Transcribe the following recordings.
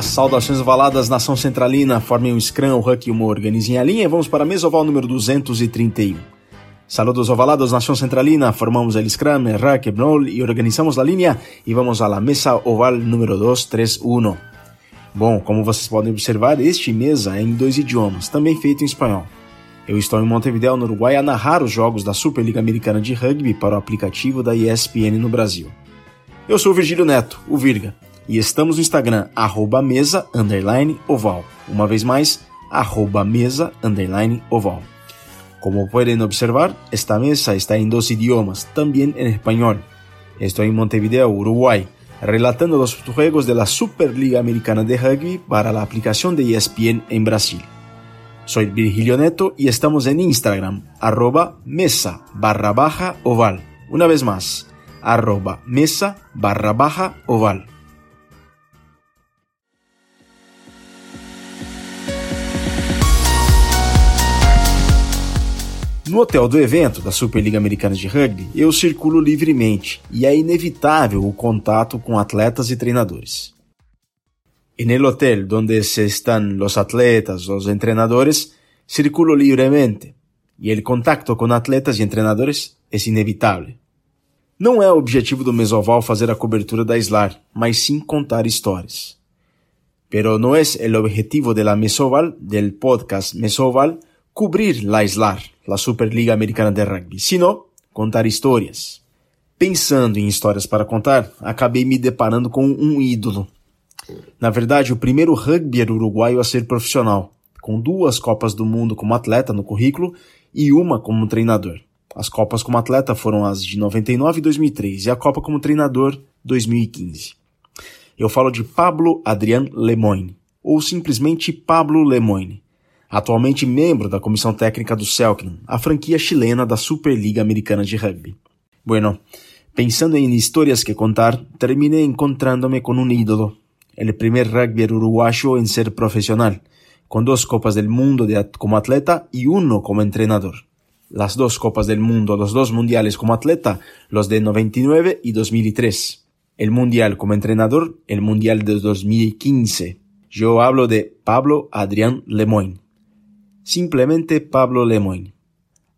As saudações ovaladas, nação centralina, formem um scrum, o huck e uma organizem a linha vamos para a mesa oval número 231. Saludos ovalados, nação centralina, formamos el scrum, el huck, el roll e organizamos a linha e vamos à mesa oval número 231. Bom, como vocês podem observar, este mesa é em dois idiomas, também feito em espanhol. Eu estou em Montevideo, no Uruguai, a narrar os jogos da Superliga Americana de Rugby para o aplicativo da ESPN no Brasil. Eu sou o Virgílio Neto, o Virga, e estamos no Instagram, arroba mesa, underline, oval. Uma vez mais, arroba mesa, underline, oval. Como pueden observar, esta mesa está en dos idiomas, también en español. Estoy en Montevideo, Uruguay, relatando los juegos de la Superliga Americana de Rugby para la aplicación de ESPN en Brasil. Soy Virgilio Neto y estamos en Instagram, arroba mesa barra baja oval. Una vez más, arroba mesa barra baja oval. No hotel do evento da Superliga Americana de Rugby, eu circulo livremente e é inevitável o contato com atletas e treinadores. En el hotel donde se están los atletas, los entrenadores, circulo libremente e el contacto com atletas e entrenadores é inevitável. Não é o objetivo do Mesoval fazer a cobertura da SLAR, mas sim contar histórias. Pero no es el objetivo de la Mesoval, del podcast Mesoval, cubrir la SLAR, la Superliga Americana de Rugby, sino contar histórias. Pensando em histórias para contar, acabei me deparando com um ídolo. Na verdade, o primeiro rugbyer uruguaio a ser profissional, com duas Copas do Mundo como atleta no currículo e uma como treinador. As Copas como atleta foram as de 99 e 2003 e a Copa como treinador 2015. Eu falo de Pablo Adrián Lemoyne, ou simplesmente Pablo Lemoyne, atualmente membro da comissão técnica do Selknam, a franquia chilena da Superliga Americana de Rugby. Bueno, pensando em histórias que contar, terminei encontrándome com um ídolo, el primer rugby uruguayo en ser profesional, con dos Copas del Mundo como atleta y uno como entrenador. Las dos Copas del Mundo, los dos Mundiales como atleta, los de 99 y 2003. El Mundial como entrenador, el Mundial de 2015. Yo hablo de Pablo Adrián Lemoyne simplemente Pablo Lemoyne.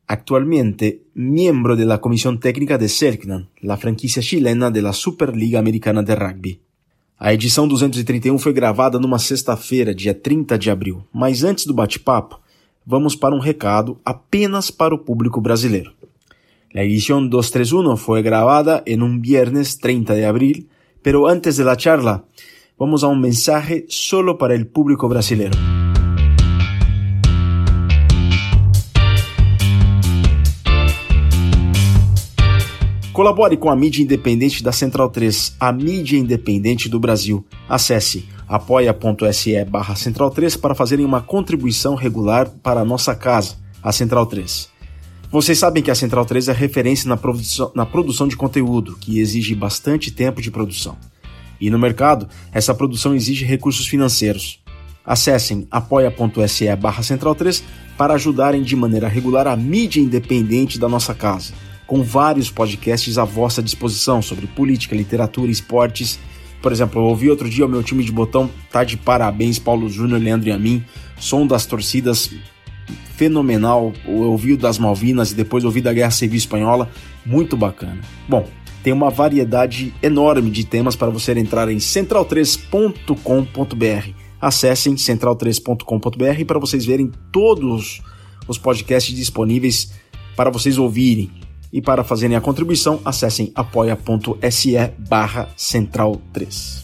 Actualmente miembro de la comisión técnica de Selknam, la franquicia chilena de la Superliga Americana de Rugby. A edição 231 foi gravada numa sexta-feira, dia 30 de abril, mas antes do bate-papo, vamos para um recado apenas para o público brasileiro. La edición 231 fue grabada en un viernes 30 de abril, pero antes de la charla, vamos a un mensaje solo para el público brasileiro. Colabore com a mídia independente da Central 3, a mídia independente do Brasil. Acesse apoia.se barra Central 3 para fazerem uma contribuição regular para a nossa casa, a Central 3. Vocês sabem que a Central 3 é referência na produção, na produção de conteúdo, que exige bastante tempo de produção. E no mercado, essa produção exige recursos financeiros. Acessem apoia.se barra Central 3 para ajudarem de maneira regular a mídia independente da nossa casa com vários podcasts à vossa disposição sobre política, literatura, esportes. Por exemplo, eu ouvi outro dia o meu time de botão tá de parabéns, Paulo Júnior, Leandro e a mim. Som das torcidas fenomenal. Eu ouvi o das Malvinas e depois ouvi da Guerra Civil Espanhola, muito bacana. Bom, tem uma variedade enorme de temas para você entrar em central3.com.br. Acessem central3.com.br para vocês verem todos os podcasts disponíveis para vocês ouvirem. E para fazerem a contribuição, acessem apoia.se barra central 3.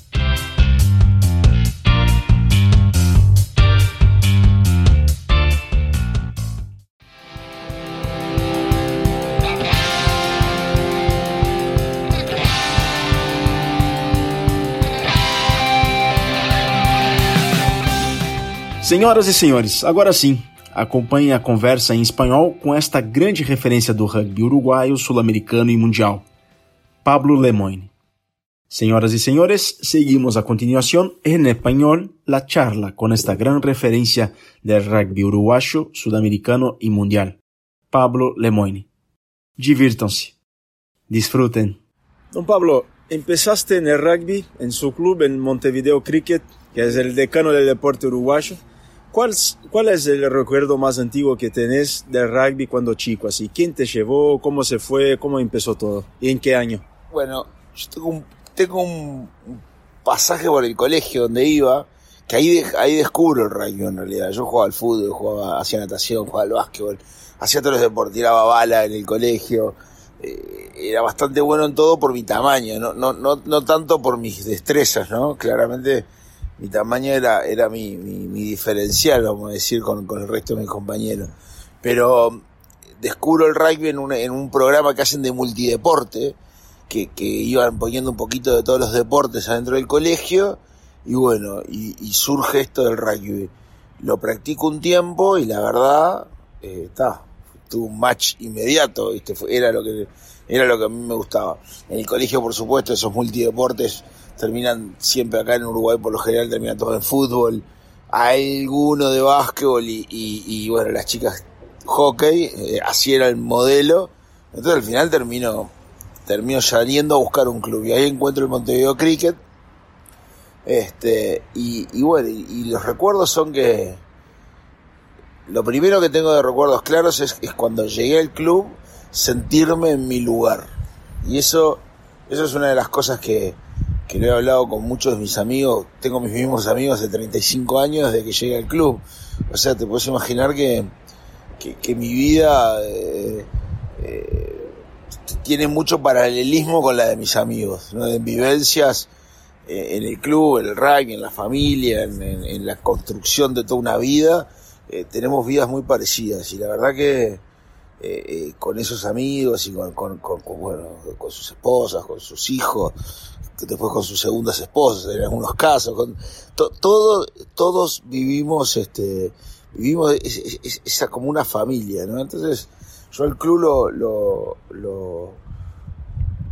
Senhoras e senhores, agora sim, Acompanhe a conversa em espanhol com esta grande referência do rugby uruguaio, sul-americano e mundial, Pablo Lemoyne. Señoras y señores, seguimos a continuación en español la charla con esta gran referencia del rugby uruguayo, sudamericano y mundial, Pablo Lemoyne. Divirtam-se. Disfruten. Don Pablo, empezaste en el rugby, en su club, en Montevideo Cricket, que es el decano del deporte uruguayo. ¿Cuál, ¿Cuál es el recuerdo más antiguo que tenés del rugby cuando chico? Así, ¿Quién te llevó? ¿Cómo se fue? ¿Cómo empezó todo? ¿Y en qué año? Bueno, yo tengo un, tengo un pasaje por el colegio donde iba, que ahí, ahí descubro el rugby en realidad. Yo jugaba al fútbol, jugaba, hacía natación, jugaba al básquetbol, hacía todos los deportes, tiraba bala en el colegio. Eh, era bastante bueno en todo por mi tamaño, no, no, no, no tanto por mis destrezas, ¿no? Claramente mi tamaño era, era mi, mi, diferencial, vamos a decir, con, con, el resto de mis compañeros. Pero descubro el rugby en un, en un programa que hacen de multideporte, que, que iban poniendo un poquito de todos los deportes adentro del colegio, y bueno, y, y surge esto del rugby. Lo practico un tiempo y la verdad, está, eh, tuvo un match inmediato, ¿viste? era lo que era lo que a mí me gustaba. En el colegio, por supuesto, esos multideportes terminan siempre acá en Uruguay, por lo general terminan todos en fútbol, alguno de básquetbol y, bueno, las chicas hockey, eh, así era el modelo. Entonces al final termino, termino saliendo a buscar un club y ahí encuentro el Montevideo Cricket. Este, y, y bueno, y, los recuerdos son que lo primero que tengo de recuerdos claros es, es cuando llegué al club sentirme en mi lugar. Y eso, eso es una de las cosas que, que lo he hablado con muchos de mis amigos, tengo mis mismos amigos de 35 años desde que llegué al club. O sea, te puedes imaginar que, que, mi vida eh, eh, tiene mucho paralelismo con la de mis amigos, ¿no? de vivencias eh, en el club, en el rugby, en la familia, en, en, la construcción de toda una vida. tenemos vidas muy parecidas y la verdad que con esos amigos y con, con, con, bueno, con sus esposas, con sus hijos, después con sus segundas esposas en algunos casos, con todo, todos vivimos este vivimos esa como una familia, ¿no? Entonces, yo el club lo, lo, lo,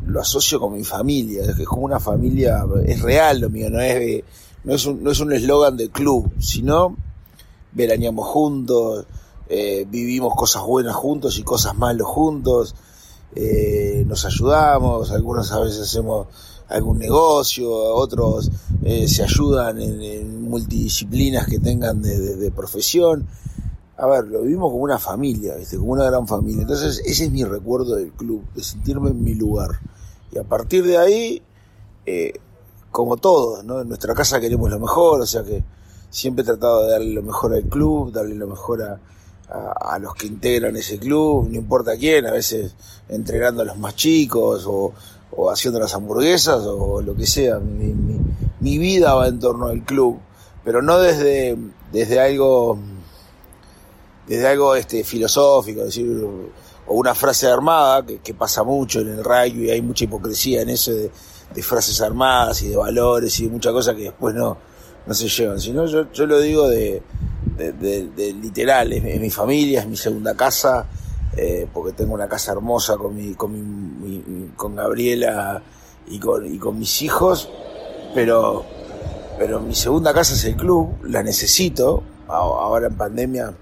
lo asocio con mi familia, es como una familia, es real lo mío, no es, no es un, no es eslogan del club, sino veraneamos juntos, eh, vivimos cosas buenas juntos y cosas malas juntos, eh, nos ayudamos, algunos a veces hacemos algún negocio, otros eh, se ayudan en, multidisciplinas que tengan de, profesión. A ver, lo vivimos como una familia, ¿viste? como una gran familia. Entonces, ese es mi recuerdo del club, de sentirme en mi lugar. Y a partir de ahí, eh, como todos, ¿no? En nuestra casa queremos lo mejor, o sea que siempre he tratado de darle lo mejor al club, darle lo mejor a, a, los que integran ese club, no importa quién, a veces entregando a los más chicos o, o haciendo las hamburguesas o lo que sea. Mi, mi, vida va en torno al club, pero no desde, desde algo desde algo este filosófico, decir, o una frase armada, que, que, pasa mucho en el rugby, hay mucha hipocresía en eso de, de frases armadas y de valores y de muchas cosas que después no, no se llevan, sino yo, yo lo digo de, de, literal, es, mi familia, es mi segunda casa, eh, porque tengo una casa hermosa con, mi, con, mi, con Gabriela y con, y con mis hijos, pero, pero mi segunda casa es el club, la necesito, ahora en pandemia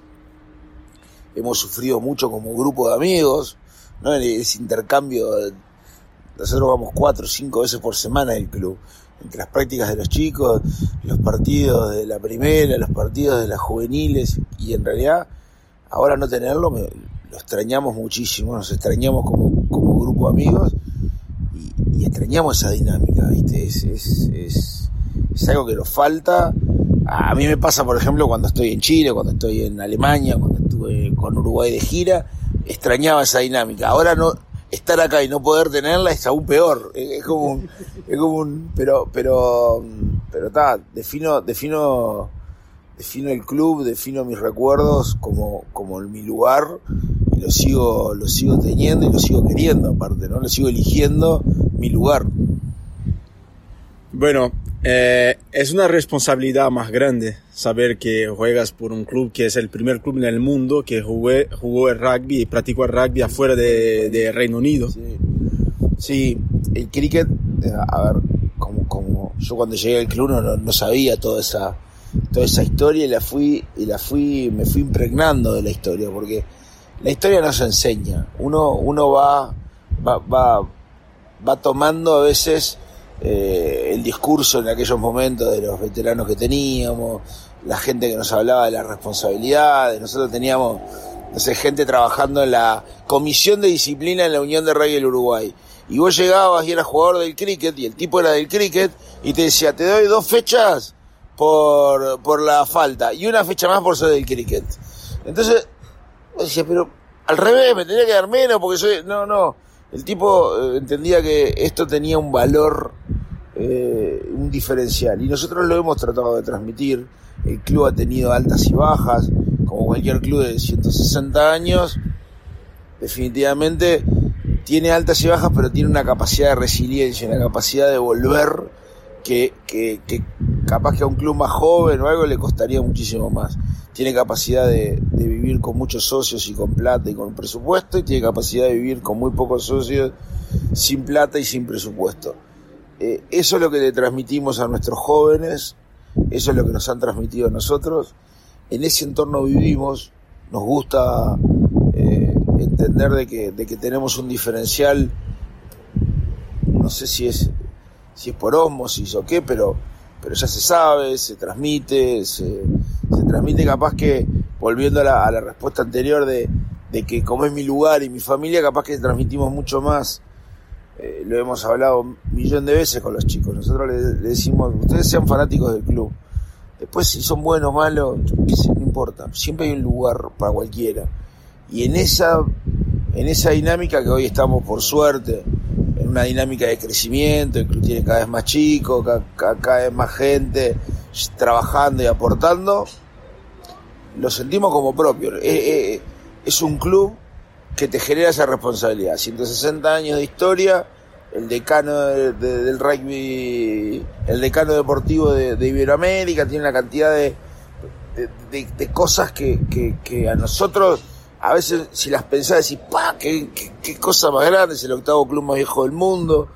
hemos sufrido mucho como grupo de amigos, ¿no? ese intercambio, nosotros vamos cuatro o cinco veces por semana al club, entre las prácticas de los chicos, los partidos de la primera, los partidos de las juveniles, y en realidad ahora no tenerlo me, lo extrañamos muchísimo, nos extrañamos como, como grupo de amigos y, extrañamos esa dinámica, ¿viste? Es, es, es, es, algo que nos falta. A mí me pasa, por ejemplo, cuando estoy en Chile, cuando estoy en Alemania, cuando estuve con Uruguay de gira, extrañaba esa dinámica. Ahora no, estar acá y no poder tenerla es aún peor. Es, como un, es como un, pero, pero, pero está, defino, defino, defino el club, defino mis recuerdos como, como mi lugar y lo sigo, lo sigo teniendo y lo sigo queriendo aparte, ¿no? Lo sigo eligiendo mi lugar. Bueno, eh, es una responsabilidad más grande saber que juegas por un club que es el primer club en el mundo que jugué, jugó el rugby y practicó el rugby afuera de, Reino Unido. Sí. el cricket, eh, a ver, como, como yo cuando llegué al club no, no sabía toda esa, toda esa historia y la fui, y la fui, me fui impregnando de la historia, porque la historia no se enseña. Uno, uno va, va, va, va tomando a veces eh, el discurso en aquellos momentos de los veteranos que teníamos, la gente que nos hablaba de las responsabilidades, nosotros teníamos, no sé, gente trabajando en la comisión de disciplina en la Unión de Rugby del Uruguay. Y vos llegabas y eras jugador del cricket, y el tipo era del cricket, y te decía, te doy dos fechas por, por la falta, y una fecha más por ser del cricket. Entonces, decía, pero al revés, me tenía que dar menos porque soy... No, no. El tipo eh, entendía que esto tenía un valor, eh, un diferencial. Y nosotros lo hemos tratado de transmitir. El club ha tenido altas y bajas, como cualquier club de 160 años. Definitivamente tiene altas y bajas, pero tiene una capacidad de resiliencia, una capacidad de volver que, que, que capaz que a un club más joven o algo le costaría muchísimo más. Tiene capacidad de, de, vivir con muchos socios y con plata y con presupuesto, y tiene capacidad de vivir con muy pocos socios, sin plata y sin presupuesto. Eh, eso es lo que le transmitimos a nuestros jóvenes, eso es lo que nos han transmitido a nosotros. En ese entorno vivimos, nos gusta eh, entender de que, de que tenemos un diferencial, no sé si es, si es por osmosis o qué, pero pero ya se sabe, se transmite, se, se transmite capaz que, volviendo a la, a la respuesta anterior de, de, que como es mi lugar y mi familia, capaz que transmitimos mucho más. Eh, lo hemos hablado un millón de veces con los chicos. Nosotros le, le, decimos, ustedes sean fanáticos del club. Después si son buenos o malos, no importa. Siempre hay un lugar para cualquiera. Y en esa, en esa dinámica que hoy estamos por suerte, en una dinámica de crecimiento, el club tiene cada vez más chicos, cada, cada, vez más gente trabajando y aportando, lo sentimos como propio. Es, es un club que te genera esa responsabilidad. 160 años de historia, el decano de, de, del rugby, el decano deportivo de, Iberoamérica, tiene una cantidad de, cosas que, que, a nosotros a veces si las pensás decís, pa, qué, qué, cosa más grande, es el octavo club más viejo del mundo.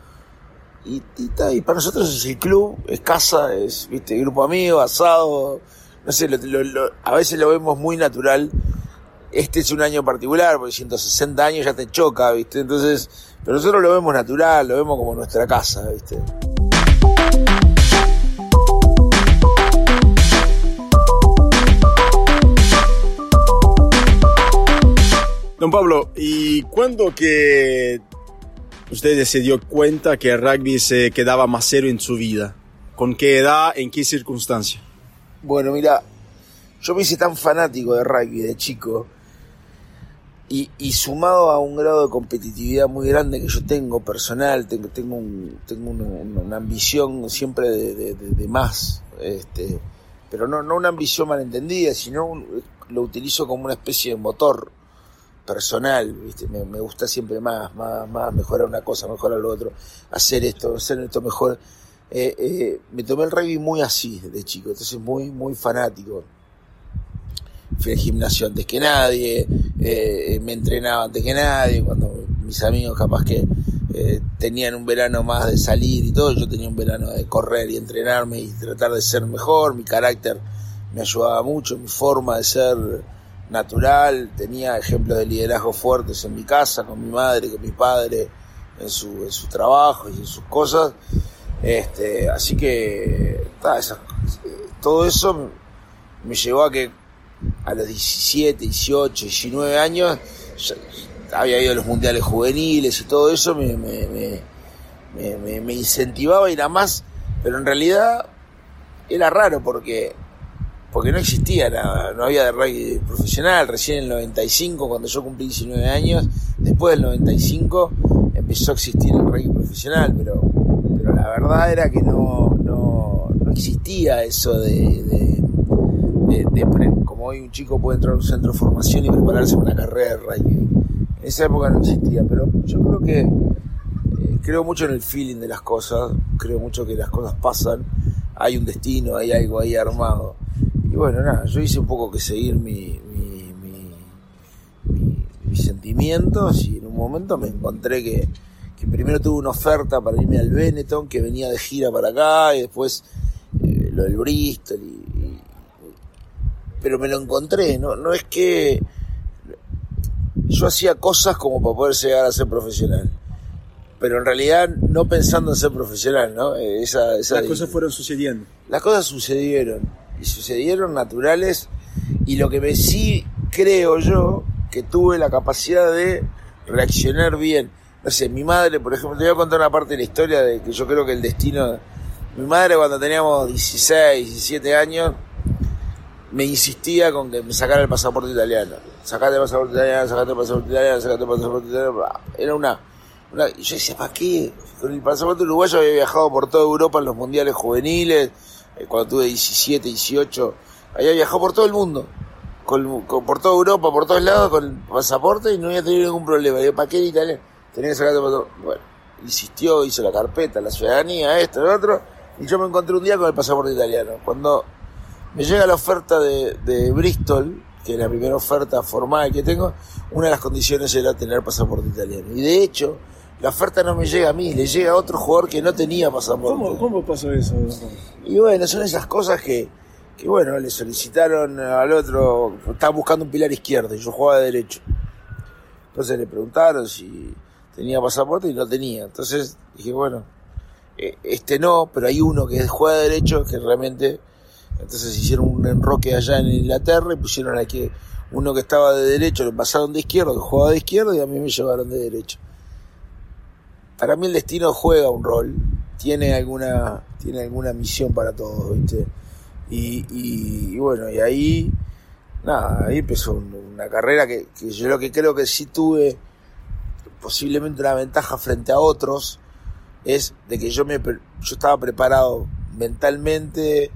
Y, y, y para nosotros es el club, es casa, es viste grupo amigo, asado, no sé, lo, a veces lo vemos muy natural. Este es un año particular, porque 160 años ya te choca, viste, entonces, pero nosotros lo vemos natural, lo vemos como nuestra casa, viste. Don Pablo, ¿y cuándo que usted se dio cuenta que el rugby se quedaba más serio en su vida? ¿Con qué edad? ¿En qué circunstancia? Bueno, mira, yo me hice tan fanático de rugby de chico y, y, sumado a un grado de competitividad muy grande que yo tengo personal, tengo, tengo, un, tengo una, ambición siempre de, de, de, de más, este, pero no, no una ambición malentendida, sino un, lo utilizo como una especie de motor personal, ¿viste? Me, me, gusta siempre más, más, más, mejorar una cosa, mejorar lo otro, hacer esto, hacer esto mejor. Eh, eh, me tomé el rugby muy así de chico, entonces muy, muy fanático. Fui al gimnasio antes que nadie, eh, me entrenaba antes que nadie, cuando mis amigos capaz que eh, tenían un verano más de salir y todo, yo tenía un verano de correr y entrenarme y tratar de ser mejor, mi carácter me ayudaba mucho, mi forma de ser natural, tenía ejemplos de liderazgo fuertes en mi casa, con mi madre, con mi padre, en su, en su trabajo y en sus cosas. Este, así que ta, esa, todo eso me llevó a que a los 17, 18, 19 años había ido a los mundiales juveniles y todo eso me, incentivaba a ir más, pero en realidad era raro porque porque no existía nada, no había de rugby profesional, recién en el 95, cuando yo cumplí 19 años, después del 95 empezó a existir el rugby profesional, pero, la verdad era que no, no, existía eso de, de, de, hoy un chico puede entrar a un centro de formación y prepararse para una carrera de rugby. En esa época no existía, pero yo creo que eh, creo mucho en el feeling de las cosas, creo mucho que las cosas pasan, hay un destino, hay algo ahí armado y bueno, nada, yo hice un poco que seguir mi, mi, mi, mis sentimientos y en un momento me encontré que, que, primero tuve una oferta para irme al Benetton, que venía de gira para acá, y después eh, lo del Bristol, pero me lo encontré, no, no es que yo hacía cosas como para poder llegar a ser profesional. pero en realidad no pensando en ser profesional, ¿no? Esa, esa las cosas fueron sucediendo. Las cosas sucedieron, y sucedieron naturales, y lo que me sí creo yo, que tuve la capacidad de reaccionar bien. No sé, mi madre, por ejemplo, te voy a contar una parte de la historia de que yo creo que el destino... Mi madre cuando teníamos 16, 17 años, me insistía con que me sacara el pasaporte italiano. Sacate el pasaporte italiano, sacate el pasaporte italiano, sacate el pasaporte italiano. Era una, una... Yo decía, ¿para qué? Con el pasaporte uruguayo había viajado por toda Europa en los mundiales juveniles, eh, cuando tuve 17, 18. Había viajado por todo el mundo. Con, por toda Europa, por todos lados, con el pasaporte y no había tenido ningún problema. Digo, ¿para qué el italiano? Tenía que sacarte el pasaporte. Bueno, insistió, hizo la carpeta, la ciudadanía, esto, lo otro. Y yo me encontré un día con el pasaporte italiano. Cuando me llega la oferta de, de Bristol, que es la primera oferta formal que tengo, una de las condiciones era tener pasaporte italiano. Y de hecho, la oferta no me llega a mí, le llega a otro jugador que no tenía pasaporte. ¿Cómo, cómo pasó eso? Y bueno, son esas cosas que, que bueno, le solicitaron al otro, estaba buscando un pilar izquierdo y yo jugaba de derecho. Entonces le preguntaron si tenía pasaporte y no tenía. Entonces dije, bueno, eh, este no, pero hay uno que juega de derecho que realmente entonces hicieron un enroque allá en Inglaterra y pusieron aquí uno que estaba de derecho, lo pasaron de izquierdo, que jugaba de izquierdo y a mí me llevaron de derecho. Para mí el destino juega un rol, tiene alguna, tiene alguna misión para todos, ¿viste? Y, y, bueno, y ahí, nada, ahí empezó una carrera que, que yo lo que creo que sí tuve posiblemente una ventaja frente a otros es de que yo me yo estaba preparado mentalmente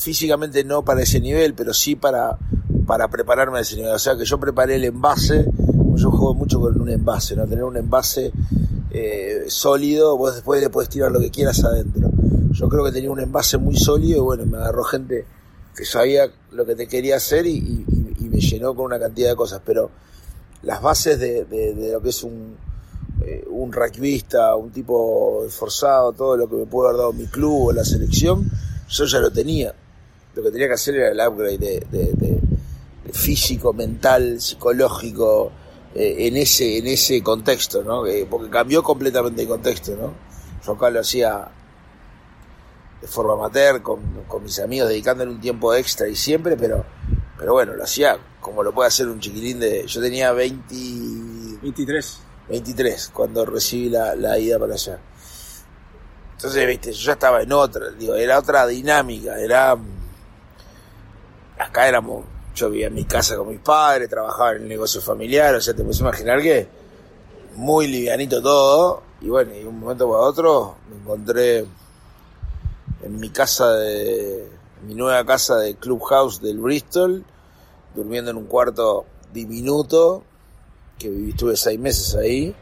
físicamente no para ese nivel, pero sí para, para prepararme a ese nivel. O sea que yo preparé el envase, yo juego mucho con un envase, ¿no? Tener un envase eh, sólido, vos después le puedes tirar lo que quieras adentro. Yo creo que tenía un envase muy sólido y bueno, me agarró gente que sabía lo que te quería hacer y, me llenó con una cantidad de cosas, pero las bases de, de, lo que es un, eh, un rugbyista, un tipo esforzado, todo lo que me pudo haber dado mi club o la selección, yo ya lo tenía. Lo que tenía que hacer era el upgrade de, físico, mental, psicológico, eh, en ese en ese contexto, ¿no? porque cambió completamente el contexto, ¿no? Yo acá lo hacía de forma amateur, con, con mis amigos, dedicándole un tiempo extra y siempre, pero, pero bueno, lo hacía como lo puede hacer un chiquilín de... Yo tenía 20... 23. 23, cuando recibí la, la ida para allá. Entonces, viste, yo ya estaba en otra, digo, era otra dinámica, era... Acá éramos, yo vivía en mi casa con mis padres, trabajaba en el negocio familiar, o sea, te puedes imaginar que muy livianito todo, y bueno, y un momento para otro me encontré en mi casa de, mi nueva casa de Clubhouse del Bristol, durmiendo en un cuarto diminuto, que viví, estuve seis meses ahí,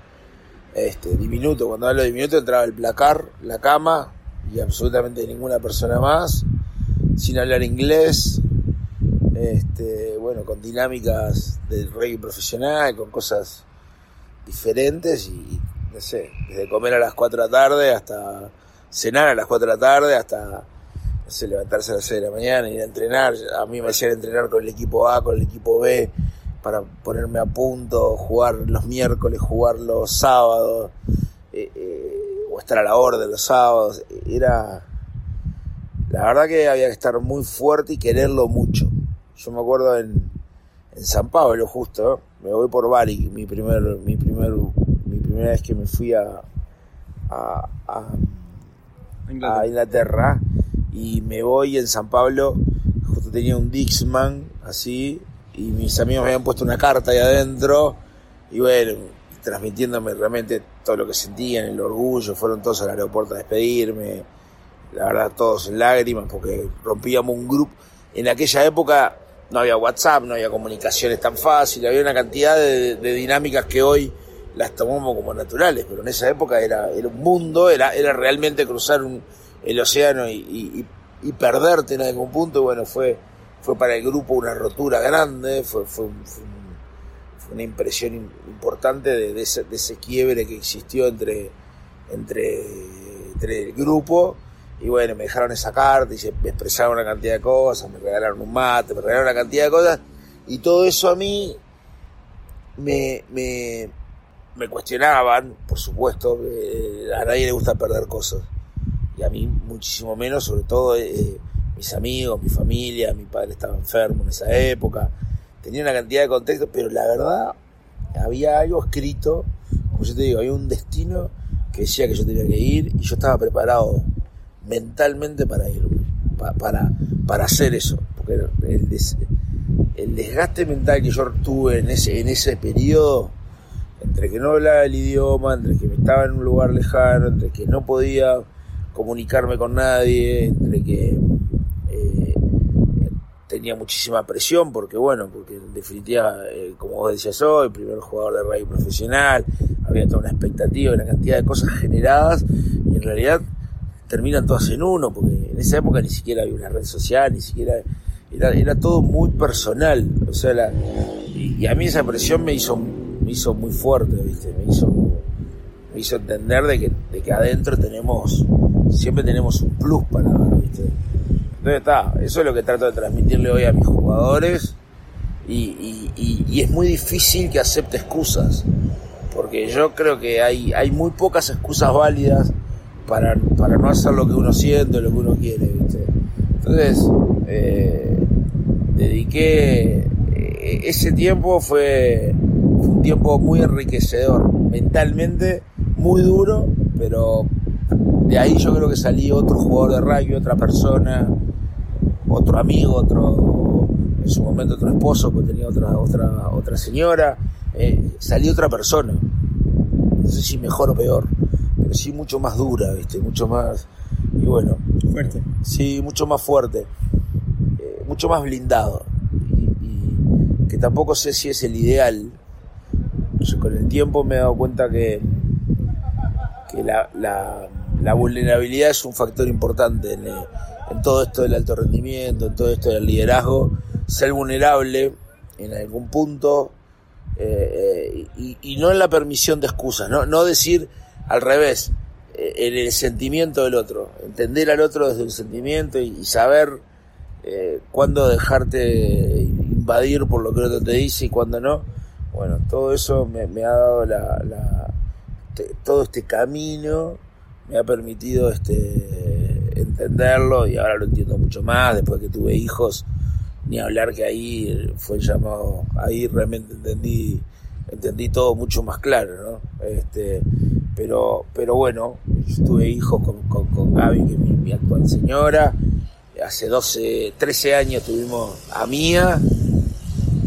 este, diminuto, cuando hablo de diminuto entraba el placar, la cama y absolutamente ninguna persona más, sin hablar inglés, este, bueno, con dinámicas del reggae profesional, con cosas diferentes y, no sé, desde comer a las 4 de la tarde hasta cenar a las 4 de la tarde hasta, levantarse a las 6 de la mañana, ir a entrenar, a mí me hacían entrenar con el equipo A, con el equipo B, para ponerme a punto, jugar los miércoles, jugar los sábados, eh, eh, o estar a la orden los sábados. Era. La verdad que había que estar muy fuerte y quererlo mucho. Yo me acuerdo en, en San Pablo, justo, me voy por Bari, mi primer, mi primer, mi primera vez que me fui a, a, a, Inglaterra. a Inglaterra y me voy en San Pablo, justo tenía un Dixman así, y mis amigos me habían puesto una carta ahí adentro y bueno, transmitiéndome realmente todo lo que sentían, el orgullo, fueron todos al aeropuerto a despedirme, la verdad todos en lágrimas porque rompíamos un grupo, en aquella época no había WhatsApp, no había comunicaciones tan fáciles, había una cantidad de, dinámicas que hoy las tomamos como naturales, pero en esa época era, un mundo, era, era realmente cruzar un, el océano y, perderte en algún punto, bueno, fue fue para el grupo una rotura grande, fue, fue, una impresión importante de, ese, quiebre que existió entre, entre, el grupo. Y bueno, me dejaron esa carta y se, me expresaron una cantidad de cosas, me regalaron un mate, me regalaron una cantidad de cosas. Y todo eso a mí me, me, me cuestionaban, por supuesto, eh, a nadie le gusta perder cosas. Y a mí muchísimo menos, sobre todo eh, mis amigos, mi familia, mi padre estaba enfermo en esa época. Tenía una cantidad de contextos, pero la verdad había algo escrito, como yo te digo, había un destino que decía que yo tenía que ir y yo estaba preparado mentalmente para ir, para, para hacer eso. Porque el, el desgaste mental que yo tuve en ese, en ese periodo, entre que no hablaba el idioma, entre que me estaba en un lugar lejano, entre que no podía comunicarme con nadie, entre que eh, tenía muchísima presión, porque bueno, porque en definitiva, eh, como vos decías, soy el primer jugador de radio profesional, había toda una expectativa, una cantidad de cosas generadas, y en realidad terminan todas en uno, porque en esa época ni siquiera había una red social, ni siquiera era, era todo muy personal, o sea, la, y, a mí esa presión me hizo, me hizo muy fuerte, ¿viste? Me hizo, me hizo entender de que, de que adentro tenemos, siempre tenemos un plus para dar, ¿viste? Entonces está, eso es lo que trato de transmitirle hoy a mis jugadores y, y, y es muy difícil que acepte excusas, porque yo creo que hay, hay muy pocas excusas válidas para, para no hacer lo que uno siente, lo que uno quiere, ¿viste? Entonces, eh, dediqué, eh, ese tiempo fue, un tiempo muy enriquecedor, mentalmente muy duro, pero de ahí yo creo que salí otro jugador de rugby, otra persona, otro amigo, otro, en su momento otro esposo, porque tenía otra, otra, otra señora, eh, salí otra persona, no sé si mejor o peor, sí mucho más dura, viste, mucho más, y bueno. Fuerte. Sí, mucho más fuerte mucho más blindado y, que tampoco sé si es el ideal. Yo con el tiempo me he dado cuenta que, que la, la, vulnerabilidad es un factor importante en, en, todo esto del alto rendimiento, en todo esto del liderazgo. Ser vulnerable en algún punto eh, y, y, no en la permisión de excusas, no, no decir al revés, eh, en el sentimiento del otro, entender al otro desde el sentimiento y saber eh, cuándo dejarte invadir por lo que el otro te dice y cuándo no. Bueno, todo eso me, ha dado la, todo este camino, me ha permitido este, entenderlo y ahora lo entiendo mucho más después que tuve hijos, ni hablar que ahí fue llamado, ahí realmente entendí entendí todo mucho más claro, ¿no? Este, pero, pero bueno, tuve hijos con, con, con Gaby, que es mi actual señora, hace 12, 13 años tuvimos a Mía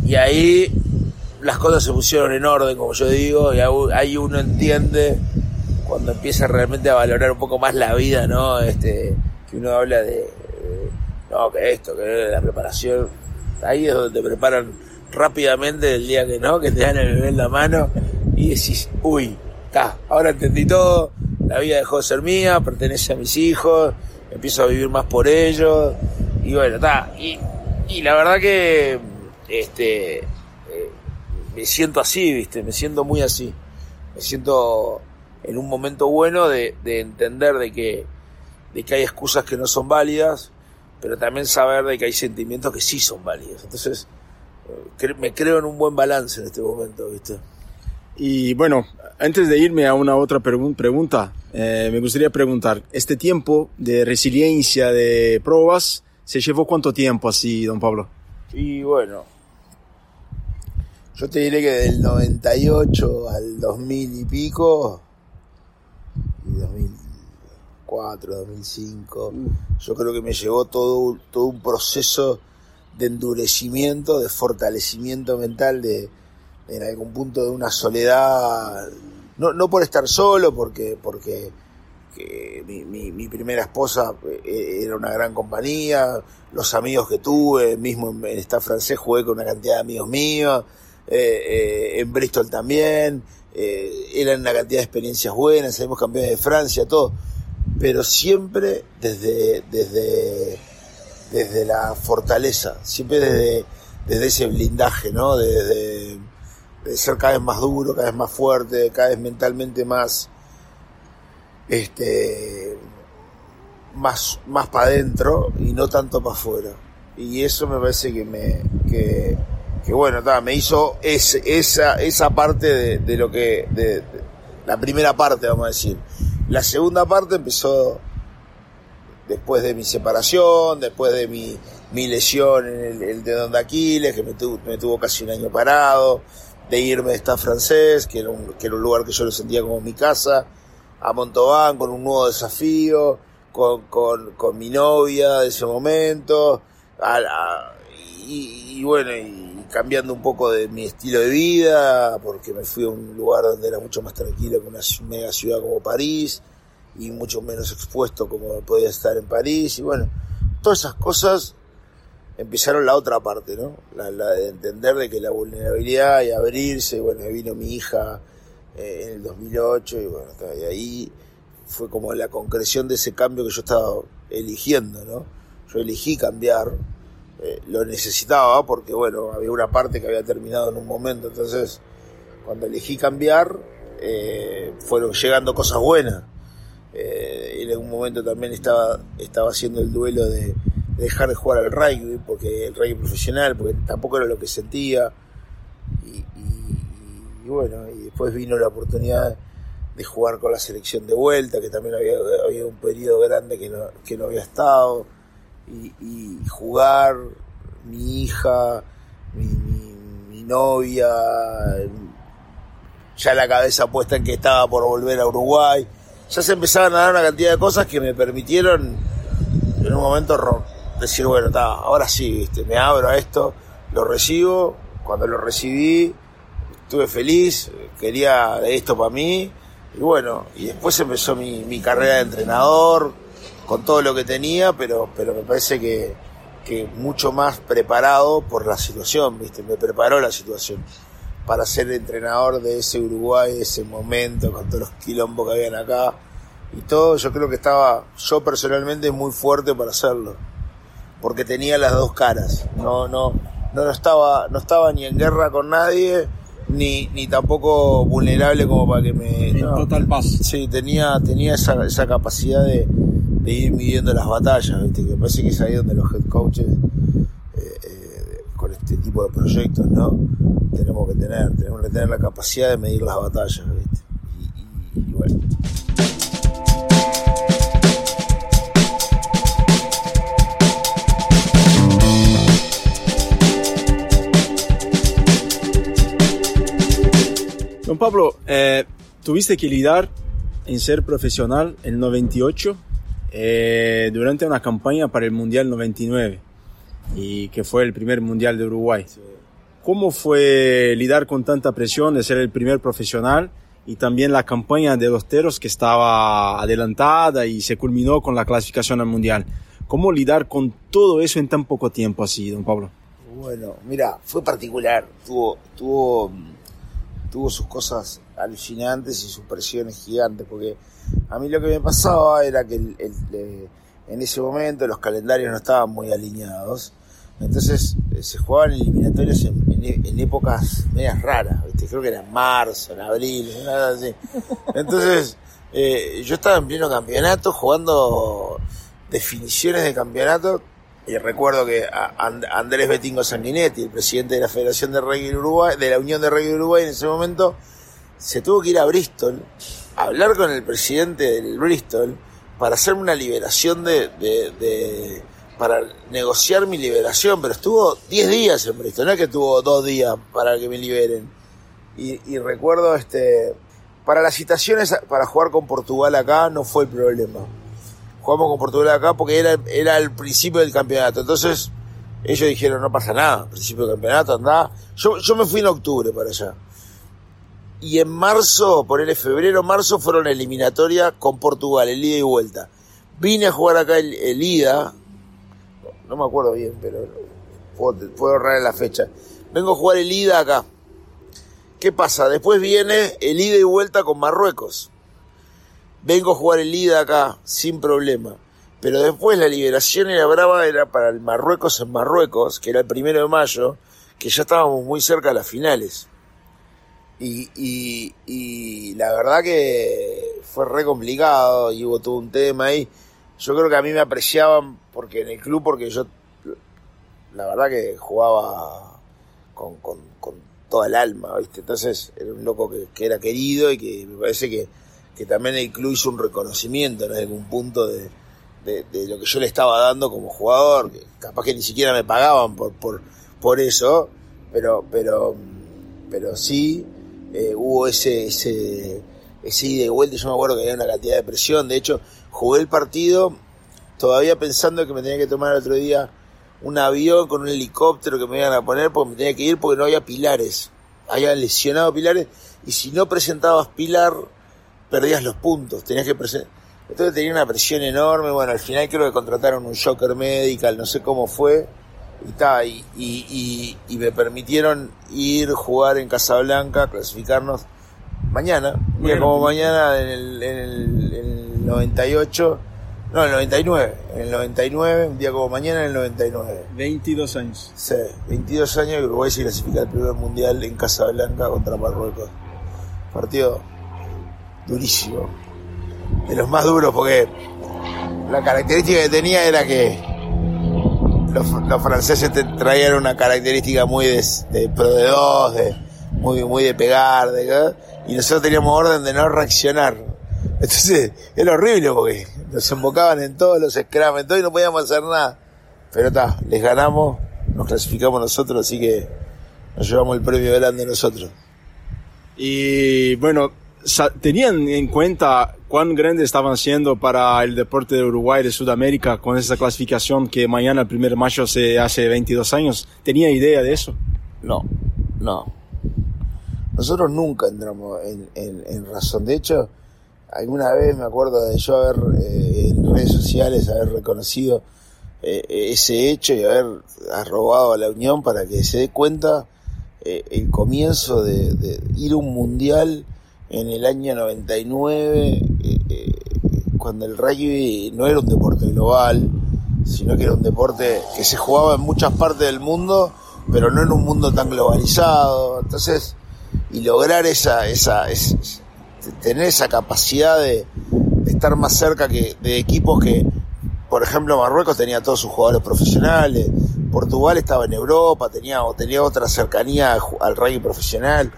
y ahí las cosas se pusieron en orden, como yo digo, y ahí uno entiende cuando empieza realmente a valorar un poco más la vida, ¿no? Este, que uno habla de, no, que esto, que la preparación, ahí es donde te preparan rápidamente el día que no, que te dan el bebé en la mano y decís, uy, está, ahora entendí todo, la vida dejó de ser mía, pertenece a mis hijos, empiezo a vivir más por ellos y bueno, está. Y, y, la verdad que este eh, me siento así, viste, me siento muy así. Me siento en un momento bueno de, de entender de que, de que hay excusas que no son válidas, pero también saber de que hay sentimientos que sí son válidos. Entonces, me creo en un buen balance en este momento, ¿viste? Y bueno, antes de irme a una otra pregunta, eh, me gustaría preguntar, este tiempo de resiliencia, de pruebas, ¿se llevó cuánto tiempo así, don Pablo? Y bueno, yo te diré que del 98 al 2000 y pico, y 2004, 2005, mm. yo creo que me llevó todo, todo un proceso de endurecimiento, de fortalecimiento mental, de en algún punto de una soledad no, no por estar solo, porque, porque mi, mi, primera esposa eh, era una gran compañía, los amigos que tuve, mismo en, esta francés jugué con una cantidad de amigos míos, eh, eh, en Bristol también, eran una cantidad de experiencias buenas, salimos campeones de Francia, todo, pero siempre desde, desde, desde la fortaleza, siempre desde, desde ese blindaje, ¿no? Desde, de ser cada vez más duro, cada vez más fuerte, cada vez mentalmente más, este, más, más para adentro y no tanto para afuera. Y eso me parece que me, que, bueno, me hizo esa, esa parte de, lo que, de, la primera parte, vamos a decir. La segunda parte empezó después de mi separación, después de mi, mi lesión en el, de de Aquiles, que me tuvo, casi un año parado, de irme de esta francés, que era, un, que era un lugar que yo lo sentía como mi casa, a Montauban con un nuevo desafío, con, con, con mi novia de ese momento, y, y, bueno, y cambiando un poco de mi estilo de vida, porque me fui a un lugar donde era mucho más tranquilo que una mega ciudad como París, y mucho menos expuesto como podía estar en París, y bueno, todas esas cosas empezaron la otra parte, ¿no? La, de entender de que la vulnerabilidad y abrirse, bueno, vino mi hija eh, en el 2008 y bueno, y ahí fue como la concreción de ese cambio que yo estaba eligiendo, ¿no? Yo elegí cambiar, eh, lo necesitaba porque, bueno, había una parte que había terminado en un momento, entonces cuando elegí cambiar, eh, fueron llegando cosas buenas. En algún momento también estaba, estaba haciendo el duelo de, dejar de jugar al rugby, porque el rugby profesional, porque tampoco era lo que sentía. Y, bueno, y después vino la oportunidad de jugar con la selección de vuelta, que también había, había un periodo grande que no, que no había estado, y, jugar, mi hija, mi novia, ya la cabeza puesta en que estaba por volver a Uruguay. Ya se empezaban a dar una cantidad de cosas que me permitieron en un momento decir, bueno, está, ahora sí, ¿viste? me abro a esto, lo recibo, cuando lo recibí estuve feliz, quería esto para mí, y bueno, y después empezó mi, mi carrera de entrenador, con todo lo que tenía, pero, pero me parece que, que mucho más preparado por la situación, ¿viste? Me preparó la situación para ser entrenador de ese Uruguay, de ese momento, con todos los quilombos que habían acá y todo, yo creo que estaba yo personalmente muy fuerte para hacerlo porque tenía las dos caras. No, no, no estaba, no estaba ni en guerra con nadie, ni, ni tampoco vulnerable como para que me. En total paz. Sí, tenía, tenía esa, esa capacidad de, de, ir midiendo las batallas, ¿viste? que parece que es ahí donde los head coaches eh, eh, este tipo de proyectos, ¿no? Tenemos que tener, tenemos que tener la capacidad de medir las batallas, ¿viste? y, bueno. Don Pablo, eh, tuviste que lidiar en ser profesional en 98 eh, durante una campaña para el Mundial 99 y que fue el primer Mundial de Uruguay. ¿Cómo fue lidiar con tanta presión de ser el primer profesional y también la campaña de los teros que estaba adelantada y se culminó con la clasificación al Mundial? ¿Cómo lidiar con todo eso en tan poco tiempo así, don Pablo? Bueno, mira, fue particular. Tuvo, tuvo tuvo sus cosas alucinantes y sus presiones gigantes, porque a mí lo que me pasaba era que en ese momento los calendarios no estaban muy alineados, entonces eh, se jugaban eliminatorios en, épocas medias raras, creo que era en marzo, en abril, nada así. Entonces eh, yo estaba en pleno campeonato jugando definiciones de campeonato y recuerdo que Andrés Betingo Sanguinetti, el presidente de la Federación de Rugby Uruguay, de la Unión de Rugby Uruguay en ese momento, se tuvo que ir a Bristol a hablar con el presidente del Bristol para hacerme una liberación de, de, para negociar mi liberación, pero estuvo 10 días en Bristol, no es que tuvo dos días para que me liberen. Y, y recuerdo este, para las citaciones para jugar con Portugal acá no fue el problema jugamos con Portugal acá porque era, era el principio del campeonato. Entonces, ellos dijeron, no pasa nada, principio del campeonato, anda. Yo, yo me fui en octubre para allá. Y en marzo, por el febrero, marzo, fueron eliminatoria con Portugal, el ida y vuelta. Vine a jugar acá el, ida, no, me acuerdo bien, pero puedo, puedo ahorrar en la fecha. Vengo a jugar el ida acá. ¿Qué pasa? Después viene el ida y vuelta con Marruecos vengo a jugar el ida acá sin problema. Pero después la liberación era brava, era para el Marruecos en Marruecos, que era el primero de mayo, que ya estábamos muy cerca de las finales. Y, y, y la verdad que fue re complicado y hubo todo un tema ahí. Yo creo que a mí me apreciaban porque en el club, porque yo la verdad que jugaba con, con, con toda el alma, ¿viste? Entonces era un loco que, que era querido y que me parece que, que también el club hizo un reconocimiento en algún punto de, de, lo que yo le estaba dando como jugador, que capaz que ni siquiera me pagaban por, por, por eso, pero, pero, pero sí eh, hubo ese, ese, ese ida y vuelta, yo me acuerdo que había una cantidad de presión, de hecho jugué el partido todavía pensando que me tenía que tomar el otro día un avión con un helicóptero que me iban a poner porque me tenía que ir porque no había pilares. Había lesionado pilares y si no presentabas pilar perdías los puntos. Tenías que presentar. Entonces tenía una presión enorme. Bueno, al final creo que contrataron un shocker medical, no sé cómo fue. Y, ta, y, y, y, me permitieron ir, jugar en Casablanca, clasificarnos mañana. Mira, como mañana en el, en el, en el 98 no, en el 99. En el 99, un día como mañana, en el 99. 22 años. Sí, 22 años y Uruguay se clasifica el primer mundial en Casablanca contra Marruecos. Partido durísimo. De los más duros porque la característica que tenía era que los, los franceses te traían una característica muy de, pro de dos, de, muy, muy de pegar, y nosotros teníamos orden de no reaccionar. Entonces era horrible porque nos embocaban en todos los scrums, todo y no podíamos hacer nada. Pero está, les ganamos, nos clasificamos nosotros, así que nos llevamos el premio grande nosotros. Y bueno, ¿tenían en cuenta cuán grande estaban siendo para el deporte de Uruguay, de Sudamérica, con esa clasificación que mañana, el primer mayo, se hace 22 años? ¿Tenía idea de eso? No, no. Nosotros nunca entramos en, en, en razón. De hecho, alguna vez me acuerdo de yo haber eh, en redes sociales haber reconocido eh, ese hecho y haber arrobado a la Unión para que se dé cuenta eh, el comienzo de, de, ir a un mundial en el año 99 cuando el rugby no era un deporte global sino que era un deporte que se jugaba en muchas partes del mundo pero no en un mundo tan globalizado entonces y lograr esa esa, esa tener esa capacidad de, de, estar más cerca que de equipos que, por ejemplo, Marruecos tenía todos sus jugadores profesionales, Portugal estaba en Europa, tenía, tenía otra cercanía al rugby profesional.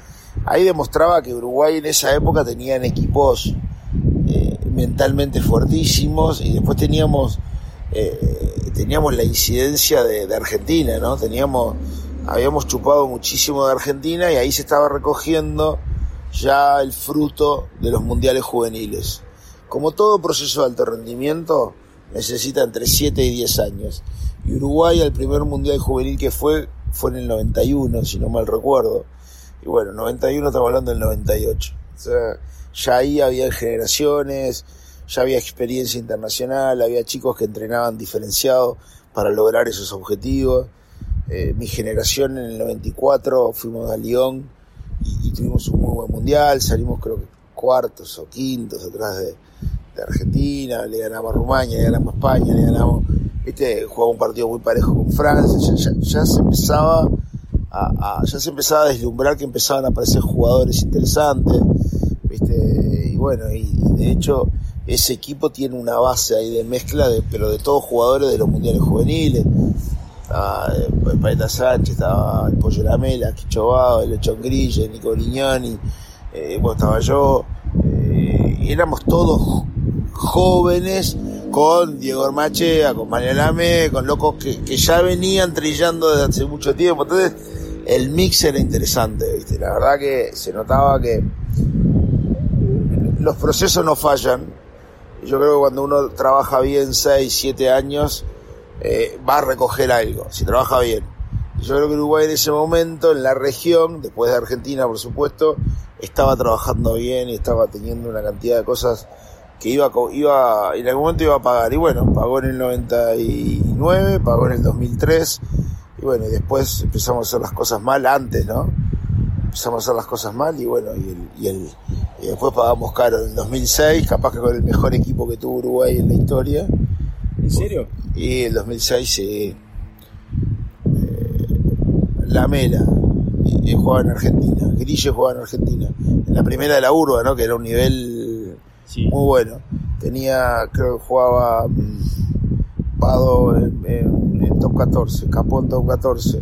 Ahí demostraba que Uruguay en esa época tenían equipos eh, mentalmente fuertísimos y después teníamos eh, teníamos la incidencia de, Argentina, ¿no? Teníamos habíamos chupado muchísimo de Argentina y ahí se estaba recogiendo ya el fruto de los mundiales juveniles. Como todo proceso de alto rendimiento, necesita entre 7 y 10 años. Y Uruguay, el primer mundial juvenil que fue, fue en el 91, si no mal recuerdo. Y bueno, 91 estamos hablando del 98. O sea, ya ahí había generaciones, ya había experiencia internacional, había chicos que entrenaban diferenciados para lograr esos objetivos. Eh, mi generación en el 94 fuimos a Lyon y, tuvimos un muy buen mundial, salimos creo que cuartos o quintos atrás de, de Argentina, le ganamos a Rumania, le ganamos a España, le ganamos, viste, jugamos un partido muy parejo con Francia, ya, ya, ya se empezaba a, ya se empezaba a deslumbrar que empezaban a aparecer jugadores interesantes, viste, y bueno, y, y de hecho ese equipo tiene una base ahí de mezcla de, pero de todos jugadores de los mundiales juveniles, estaba el Paeta Sánchez, estaba el Pollo Lamela, Quichobado, el Lechón Grille, Nico Lignani, eh, bueno, estaba yo, eh, éramos todos jóvenes con Diego Armachea, con María Lame, con locos que, que, ya venían trillando desde hace mucho tiempo, entonces el mix era interesante, ¿viste? la verdad que se notaba que los procesos no fallan, yo creo que cuando uno trabaja bien 6, 7 años, eh, va a recoger algo, si trabaja bien. Yo creo que Uruguay en ese momento, en la región, después de Argentina por supuesto, estaba trabajando bien y estaba teniendo una cantidad de cosas que iba, iba, en algún momento iba a pagar. Y bueno, pagó en el 99, pagó en el 2003, y bueno, y después empezamos a hacer las cosas mal antes, ¿no? Empezamos a hacer las cosas mal y bueno, y, el, y, el, y después pagamos caro en el 2006, capaz que con el mejor equipo que tuvo Uruguay en la historia. ¿En serio? Y el 2006 sí. Eh, la Mela jugaba en Argentina. Grille jugaba en Argentina. En la primera de la Urba, ¿no? Que era un nivel sí. muy bueno. Tenía, creo que jugaba um, Pado en, en, 14, Capó en top 14.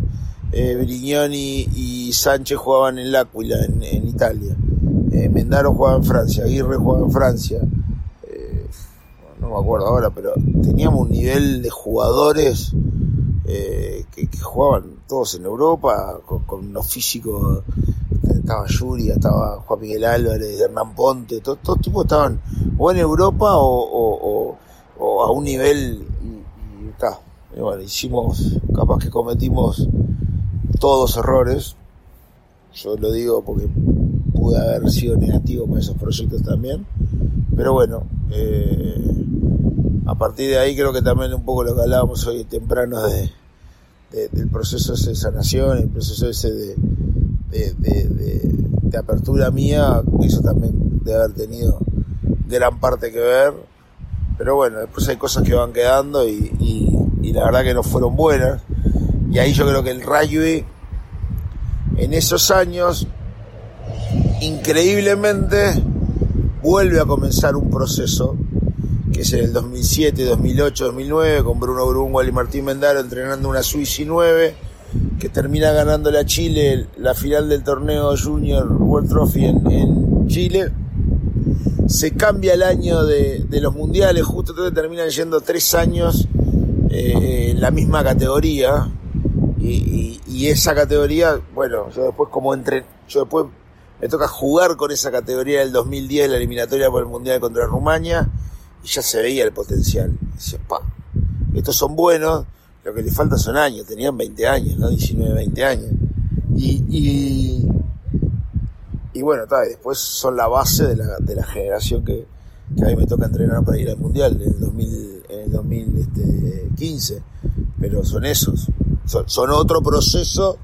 eh, Brignoni y Sánchez jugaban en L'Aquila, en, Italia. Eh, Mendaro jugaba en Francia, Aguirre jugaba en Francia. Eh, no me acuerdo ahora, pero teníamos un nivel de jugadores eh, que, jugaban todos en Europa, con, unos físicos. Estaba Yuria, estaba Juan Miguel Álvarez, Hernán Ponte, todos todo tipos estaban o en Europa o, a un nivel. Y, bueno, hicimos, capaz que cometimos todos errores. Yo lo digo porque pude haber sido negativo con esos proyectos también. Pero bueno, eh, a partir de ahí creo que también un poco lo que hablábamos hoy temprano de, del proceso de sanación, el proceso ese de, de, apertura mía, eso también debe haber tenido gran parte que ver. Pero bueno, después hay cosas que van quedando y la verdad que no fueron buenas. Y ahí yo creo que el rugby en esos años, increíblemente, vuelve a comenzar un proceso que es el 2007, 2008, 2009, con Bruno Grunwald y Martín Mendaro entrenando una Suiza 9, que termina ganándole a Chile la final del torneo Junior World Trophy en, Chile. Se cambia el año de, los mundiales, justo terminan yendo tres años eh, la misma categoría, y, esa categoría, bueno, yo después como entre, yo después me toca jugar con esa categoría del 2010, la eliminatoria por el Mundial contra Rumania, y ya se veía el potencial. Dice, pa, estos son buenos, lo que les falta son años, tenían 20 años, ¿no? 19, 20 años. Y, y, y bueno, está, después son la base de la, de la generación que, que a mí me toca entrenar para ir al Mundial en el, 2000, en el 2015. Pero son esos, son, otro proceso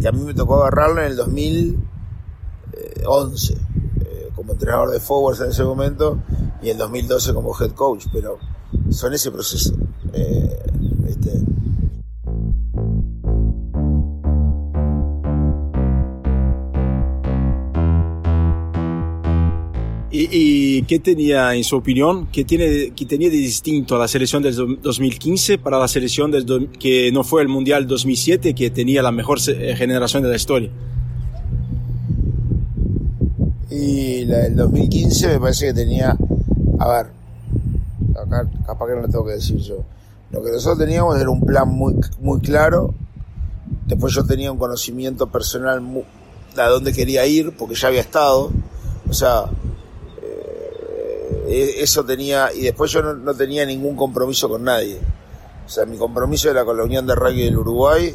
que a mí me tocó agarrarlo en el 2011 eh, como entrenador de forwards en ese momento y en el 2012 como head coach, pero son ese proceso. Eh, este, ¿Y, qué tenía, en su opinión, qué, tiene, qué tenía de distinto a la selección del 2015 para la selección del, que no fue el Mundial 2007, que tenía la mejor eh, generación de la historia? Y la del 2015 me parece que tenía, a ver, acá capaz que no lo tengo que decir yo. Lo que nosotros teníamos era un plan muy, muy claro. Después yo tenía un conocimiento personal de a dónde quería ir, porque ya había estado. O sea, eso tenía, y después yo no, tenía ningún compromiso con nadie. O sea, mi compromiso era con la Unión de Rugby del Uruguay,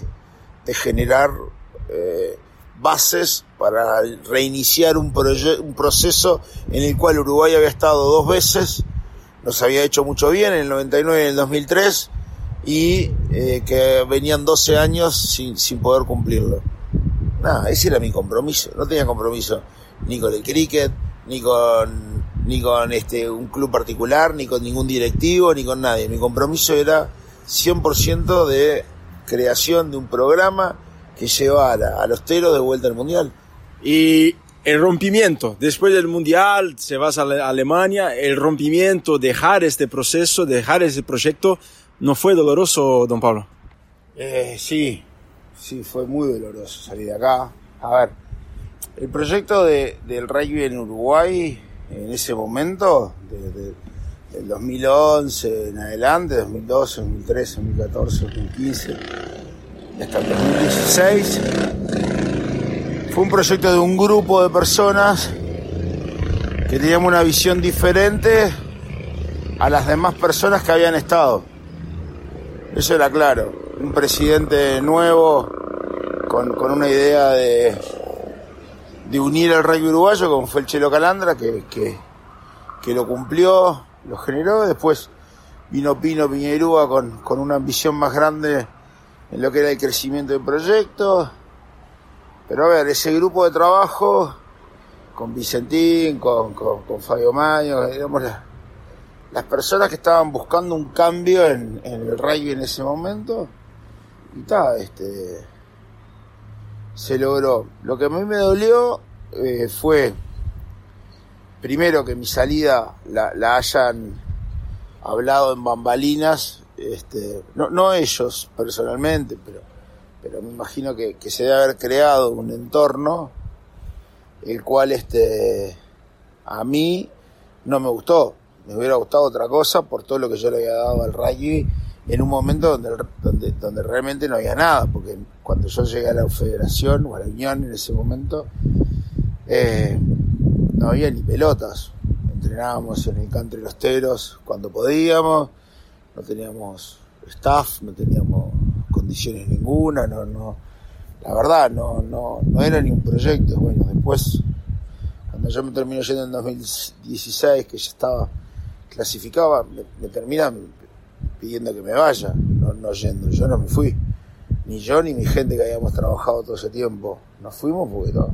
de generar eh, bases para reiniciar un, un proceso en el cual Uruguay había estado dos veces, nos había hecho mucho bien en el 99 y en el 2003, y eh, que venían 12 años sin, sin poder cumplirlo. Nada, ese era mi compromiso. No tenía compromiso ni con el cricket, ni con ni con este, un club particular, ni con ningún directivo, ni con nadie. Mi compromiso era 100% de creación de un programa que llevara a los teros de vuelta al Mundial. Y el rompimiento, después del Mundial, se vas a Alemania, el rompimiento, dejar este proceso, dejar ese proyecto, ¿no fue doloroso, don Pablo? Eh, sí, sí, fue muy doloroso salir de acá. A ver, el proyecto de, del rugby en Uruguay en ese momento, desde el 2011 en adelante, 2012, 2013, 2014, 2015 hasta el 2016, fue un proyecto de un grupo de personas que teníamos una visión diferente a las demás personas que habían estado. Eso era claro. Un presidente nuevo con, con una idea de, de unir al rugby uruguayo, como fue el Chelo Calandra, que, que, lo cumplió, lo generó. Después vino Pino Piñerúa con, con una ambición más grande en lo que era el crecimiento del proyecto. Pero a ver, ese grupo de trabajo, con Vicentín, con, con, Fabio Mayo, digamos, las, personas que estaban buscando un cambio en, en el rugby en ese momento, y está, este se logró. Lo que a mí me dolió eh, fue, primero, que mi salida la, hayan hablado en bambalinas, este, no, no ellos personalmente, pero, pero me imagino que, que se debe haber creado un entorno el cual este a mí no me gustó. Me hubiera gustado otra cosa por todo lo que yo le había dado al rugby en un momento donde, donde, donde realmente no había nada, porque cuando yo llegué a la federación o a la unión en ese momento, eh, no había ni pelotas. Entrenábamos en el country Los Teros cuando podíamos, no teníamos staff, no teníamos condiciones ninguna, no, no, la verdad, no, no, no era ni un proyecto. Bueno, después, cuando yo me terminé yendo en 2016, que ya estaba clasificaba, me, me terminan pidiendo que me vaya, no, no yendo, yo no me fui. Ni yo ni mi gente que habíamos trabajado todo ese tiempo. Nos fuimos porque no,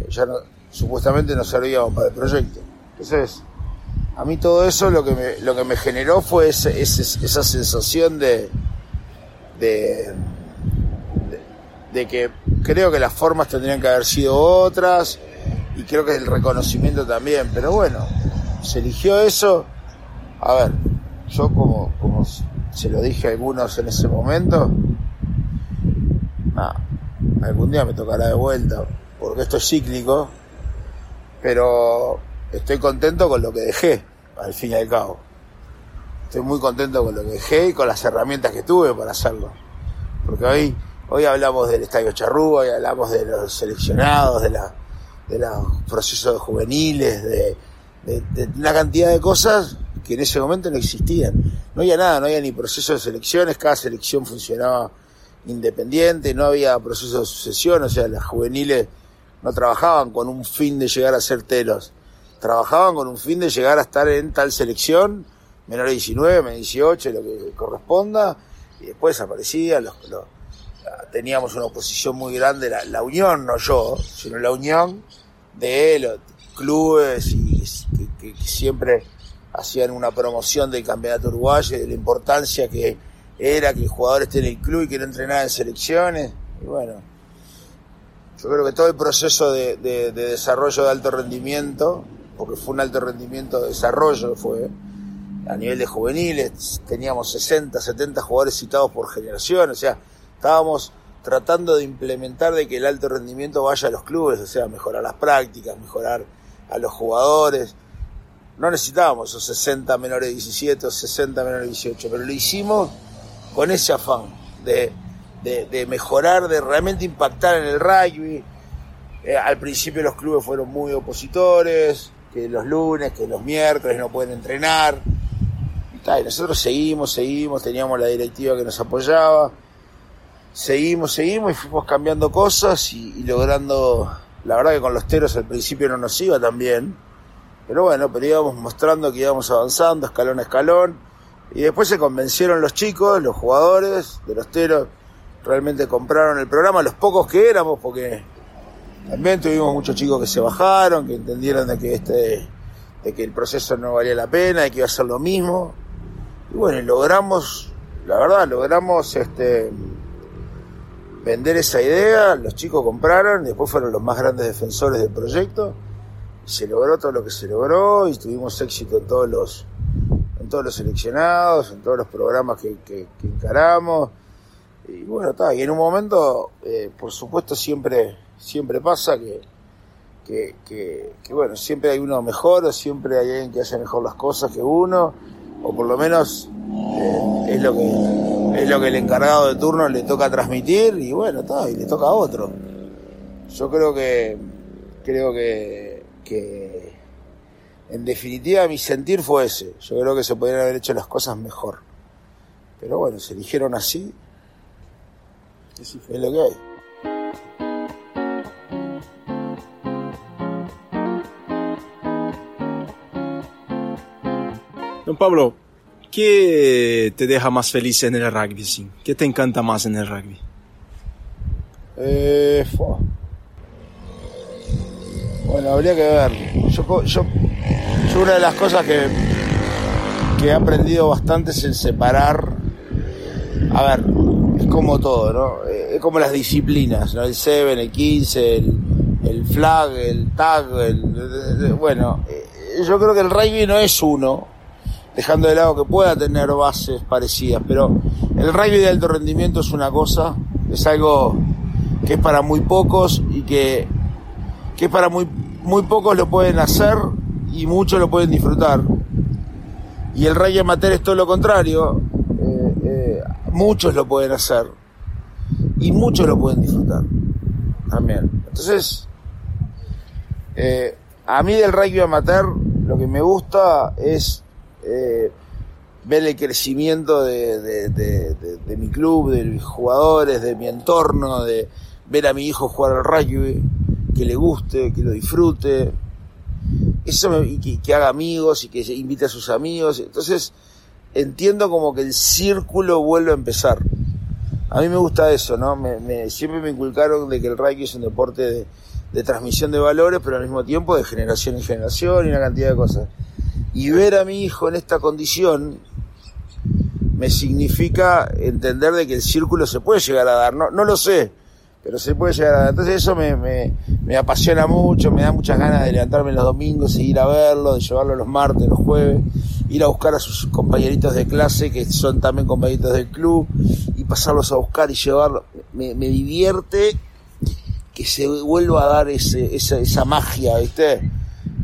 eh, ya no, supuestamente no servíamos para el proyecto. Entonces, a mí todo eso lo que me, lo que me generó fue esa sensación de, de, que creo que las formas tendrían que haber sido otras y creo que el reconocimiento también, pero bueno, se eligió eso. A ver, yo como, como se lo dije a algunos en ese momento, algún día me tocará de vuelta, porque esto es cíclico, pero estoy contento con lo que dejé, al fin y al cabo. Estoy muy contento con lo que dejé y con las herramientas que tuve para hacerlo. Porque hoy, hoy hablamos del Estadio Charrúa, hoy hablamos de los seleccionados, de, la, de los procesos juveniles, de, de, una cantidad de cosas que en ese momento no existían. No había nada, no había ni proceso de selecciones, cada selección funcionaba independiente, no había proceso de sucesión, o sea, las juveniles no trabajaban con un fin de llegar a ser telos, trabajaban con un fin de llegar a estar en tal selección, menor de 19, menor de 18, lo que corresponda, y después aparecía, los, los, teníamos una oposición muy grande, la, la, unión, no yo, sino la unión de los clubes y, que, que, siempre hacían una promoción del campeonato uruguayo y de la importancia que era que el jugador esté en el club y que no entrenara en selecciones, y bueno, yo creo que todo el proceso de, de, de, desarrollo de alto rendimiento, porque fue un alto rendimiento de desarrollo, fue a nivel de juveniles, teníamos 60, 70 jugadores citados por generación, o sea, estábamos tratando de implementar de que el alto rendimiento vaya a los clubes, o sea, mejorar las prácticas, mejorar a los jugadores. No necesitábamos esos 60 menores de 17 o 60 menores de 18, pero lo hicimos con ese afán de de, mejorar, de realmente impactar en el rugby. Eh, al principio los clubes fueron muy opositores, que los lunes, que los miércoles no pueden entrenar. Nosotros seguimos, seguimos, teníamos la directiva que nos apoyaba. Seguimos, seguimos y fuimos cambiando cosas y, y logrando, la verdad que con los teros al principio no nos iba tan bien. Pero bueno, pero íbamos mostrando que íbamos avanzando escalón a escalón. Y después se convencieron los chicos, los jugadores de los teros, realmente compraron el programa, los pocos que éramos, porque también tuvimos muchos chicos que se bajaron, que entendieron de que este, de que el proceso no valía la pena, de que iba a ser lo mismo. Y bueno, logramos, la verdad, logramos este vender esa idea, los chicos compraron, y después fueron los más grandes defensores del proyecto, y se logró todo lo que se logró, y tuvimos éxito en todos los, en todos los seleccionados, en todos los programas que, que, encaramos y bueno, está, y en un momento, eh, por supuesto, siempre, siempre pasa que, que, que, que, bueno, siempre hay uno mejor, o siempre hay alguien que hace mejor las cosas que uno, o por lo menos eh, es lo que es lo que el encargado de turno le toca transmitir, y bueno, está, y le toca a otro. Yo creo que, creo que, que en definitiva mi sentir fue ese. Yo creo que se podrían haber hecho las cosas mejor. Pero bueno, se eligieron así es lo que hay. Don Pablo, ¿qué te deja más feliz en el rugby? ¿sí? ¿Qué te encanta más en el rugby? Eh, bueno, habría que ver. Yo, yo, yo, una de las cosas que, que he aprendido bastante es el separar. A ver, es como todo, ¿no? Eh, es como las disciplinas, ¿no? El 7, el 15, el, el flag, el tag, el, bueno, eh, yo creo que el rugby no es uno, dejando de lado que pueda tener bases parecidas, pero el rugby de alto rendimiento es una cosa, es algo que es para muy pocos y que, que para muy, muy pocos lo pueden hacer y muchos lo pueden disfrutar. Y el rugby amateur es todo lo contrario, eh, eh, muchos lo pueden hacer y muchos lo pueden disfrutar también. Entonces, eh, a mí del rugby amateur lo que me gusta es ver el crecimiento de, mi club, de mis jugadores, de mi entorno, de ver a mi hijo jugar al rugby, que le guste, que lo disfrute, eso y que, haga amigos y que invite a sus amigos. Entonces entiendo como que el círculo vuelve a empezar. A mí me gusta eso, ¿no? Me, siempre me inculcaron de que el rugby es un deporte de, de transmisión de valores, pero al mismo tiempo de generación en generación y una cantidad de cosas. Y ver a mi hijo en esta condición me significa entender de que el círculo se puede llegar a dar. No, no lo sé, pero se puede llegar a. Entonces eso me, me, me apasiona mucho, me da muchas ganas de levantarme los domingos y ir a verlo, de llevarlo los martes, los jueves, ir a buscar a sus compañeritos de clase que son también compañeritos del club y pasarlos a buscar y llevarlos. Me, me divierte que se vuelva a dar ese, esa, esa magia, ¿viste?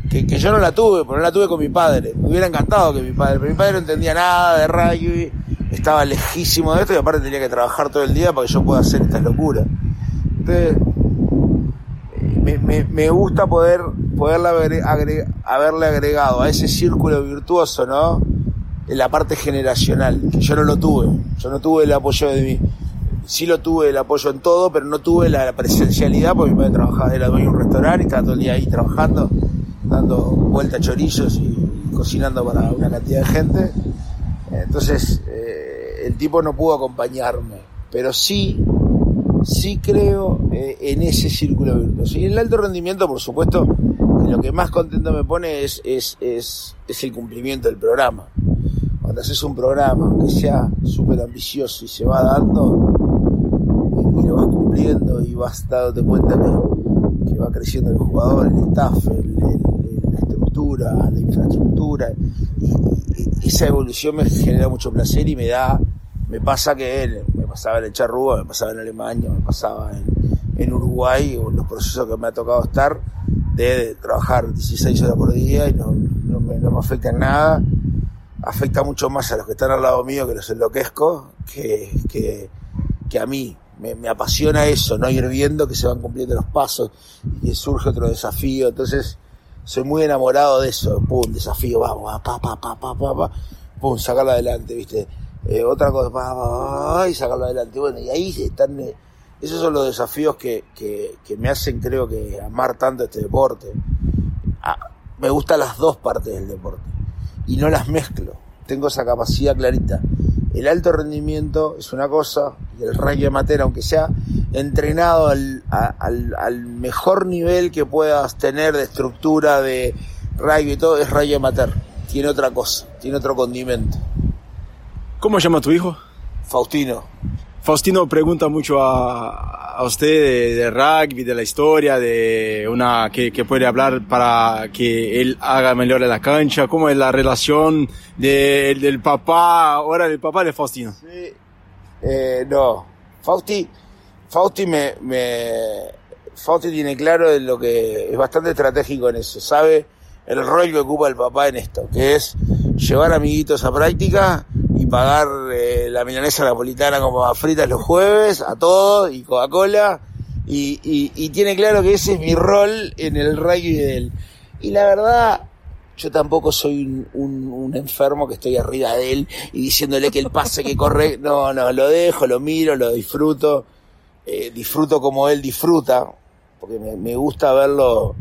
Que, que, yo no la tuve, pero no la tuve con mi padre. Me hubiera encantado que mi padre, pero mi padre no entendía nada de rugby, estaba lejísimo de esto y aparte tenía que trabajar todo el día para que yo pueda hacer estas locuras. Me, gusta poder poderle haberle agregado a ese círculo virtuoso, ¿no? En la parte generacional, que yo no lo tuve. Yo no tuve el apoyo de sí lo tuve el apoyo en todo, pero no tuve la presencialidad porque mi padre trabajaba, era dueño un restaurante y estaba todo el día ahí trabajando, dando vueltas chorizos y, cocinando para una cantidad de gente. Entonces, eh, el tipo no pudo acompañarme, pero sí, sí creo eh, en ese círculo virtuoso. Y en el alto rendimiento, por supuesto, lo que más contento me pone es, es, es, es el cumplimiento del programa. Cuando haces un programa que sea súper ambicioso y se va dando, y lo vas cumpliendo y vas dándote cuenta que, que va creciendo el jugador, el staff, la estructura, la infraestructura. Y, esa evolución me genera mucho placer y me da, me pasa que me pasaba en el Charrúa, me pasaba en Alemania, me pasaba en, Uruguay, los procesos que me ha tocado estar, de, trabajar 16 horas por día y no, no, me, no me afecta en nada afecta mucho más a los que están al lado mío que los enloquezco que, que, que a mí me, apasiona eso, no ir viendo que se van cumpliendo los pasos y que surge otro desafío. Entonces, soy muy enamorado de eso. Pum, desafío, vamos, pa, pa, pa, pa, pa, pa pum, sacarlo adelante, ¿viste? Eh, otra cosa, y sacarlo adelante. Bueno, y ahí están, eh, esos son los desafíos que, que, me hacen, creo que, amar tanto este deporte. Ah, me gustan las dos partes del deporte y no las mezclo. Tengo esa capacidad clarita el alto rendimiento es una cosa y el rugby amateur, aunque sea entrenado al, al, mejor nivel que puedas tener de estructura, de rugby y todo, es rugby amateur. Tiene otra cosa, tiene otro condimento. ¿Cómo llama tu hijo? Faustino. Faustino pregunta mucho a, a usted de, rugby, de la historia, de una que, que, puede hablar para que él haga mejor en la cancha. ¿Cómo es la relación de, del papá, ahora del papá de Faustino? Sí, eh, no. Fausti, Fausti me, me, Fausti tiene claro lo que es bastante estratégico en eso. Sabe el rol que ocupa el papá en esto, que es llevar amiguitos a práctica y pagar eh, la milanesa napolitana como a fritas los jueves a todos y Coca-Cola. Y, y, tiene claro que ese es mi rol en el rugby de él. Y la verdad, yo tampoco soy un, un, enfermo que estoy arriba de él y diciéndole que el pase que corre. No, no, lo dejo, lo miro, lo disfruto. Eh, disfruto como él disfruta, porque me, me gusta verlo.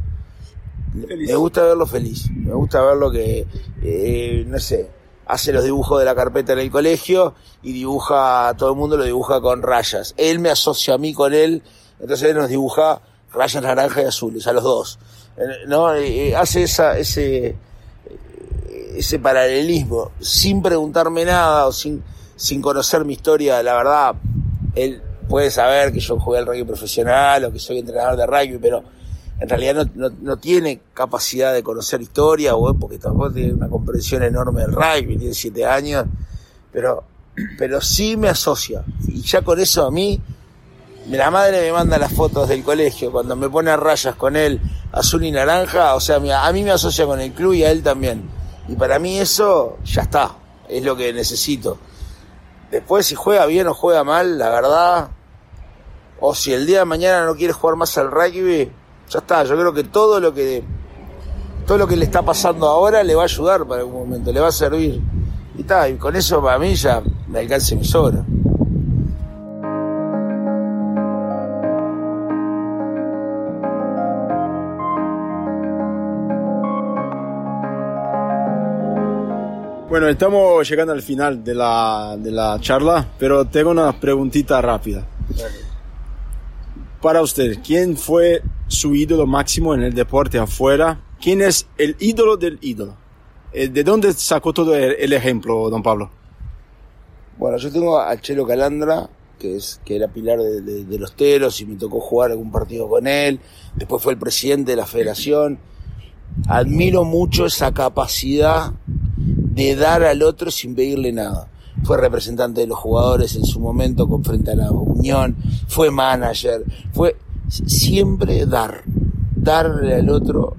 Me gusta verlo feliz. Me gusta verlo que, eh, no sé, hace los dibujos de la carpeta en el colegio y dibuja, todo el mundo lo dibuja con rayas. Él me asocia a mí con él, entonces él nos dibuja rayas naranjas y azules, a los dos. ¿No? hace esa, ese, ese paralelismo, sin preguntarme nada o sin, sin conocer mi historia, la verdad, él puede saber que yo jugué al rugby profesional o que soy entrenador de rugby, pero en realidad no, no, tiene capacidad de conocer historia, o porque tampoco tiene una comprensión enorme del rugby, tiene siete años, pero, pero sí me asocia. Y ya con eso a mí, la madre me manda las fotos del colegio, cuando me pone a rayas con él azul y naranja, o sea, a mí me asocia con el club y a él también. Y para mí eso ya está, es lo que necesito. Después si juega bien o juega mal, la verdad, o si el día de mañana no quiere jugar más al rugby, ya está, yo creo que todo lo que todo lo que le está pasando ahora le va a ayudar para algún momento, le va a servir. Y está, y con eso para mí ya me alcance mi sobra. Bueno, estamos llegando al final de la, de la charla, pero tengo una preguntita rápida. Para usted, ¿quién fue su ídolo máximo en el deporte afuera? ¿Quién es el ídolo del ídolo? Eh, ¿De dónde sacó todo el, ejemplo, don Pablo? Bueno, yo tengo a Chelo Calandra, que, es, que era pilar de, los teros y me tocó jugar algún partido con él. Después fue el presidente de la federación. Admiro mucho esa capacidad de dar al otro sin pedirle nada. Fue representante de los jugadores en su momento con frente a la Unión, fue manager, fue siempre dar, darle al otro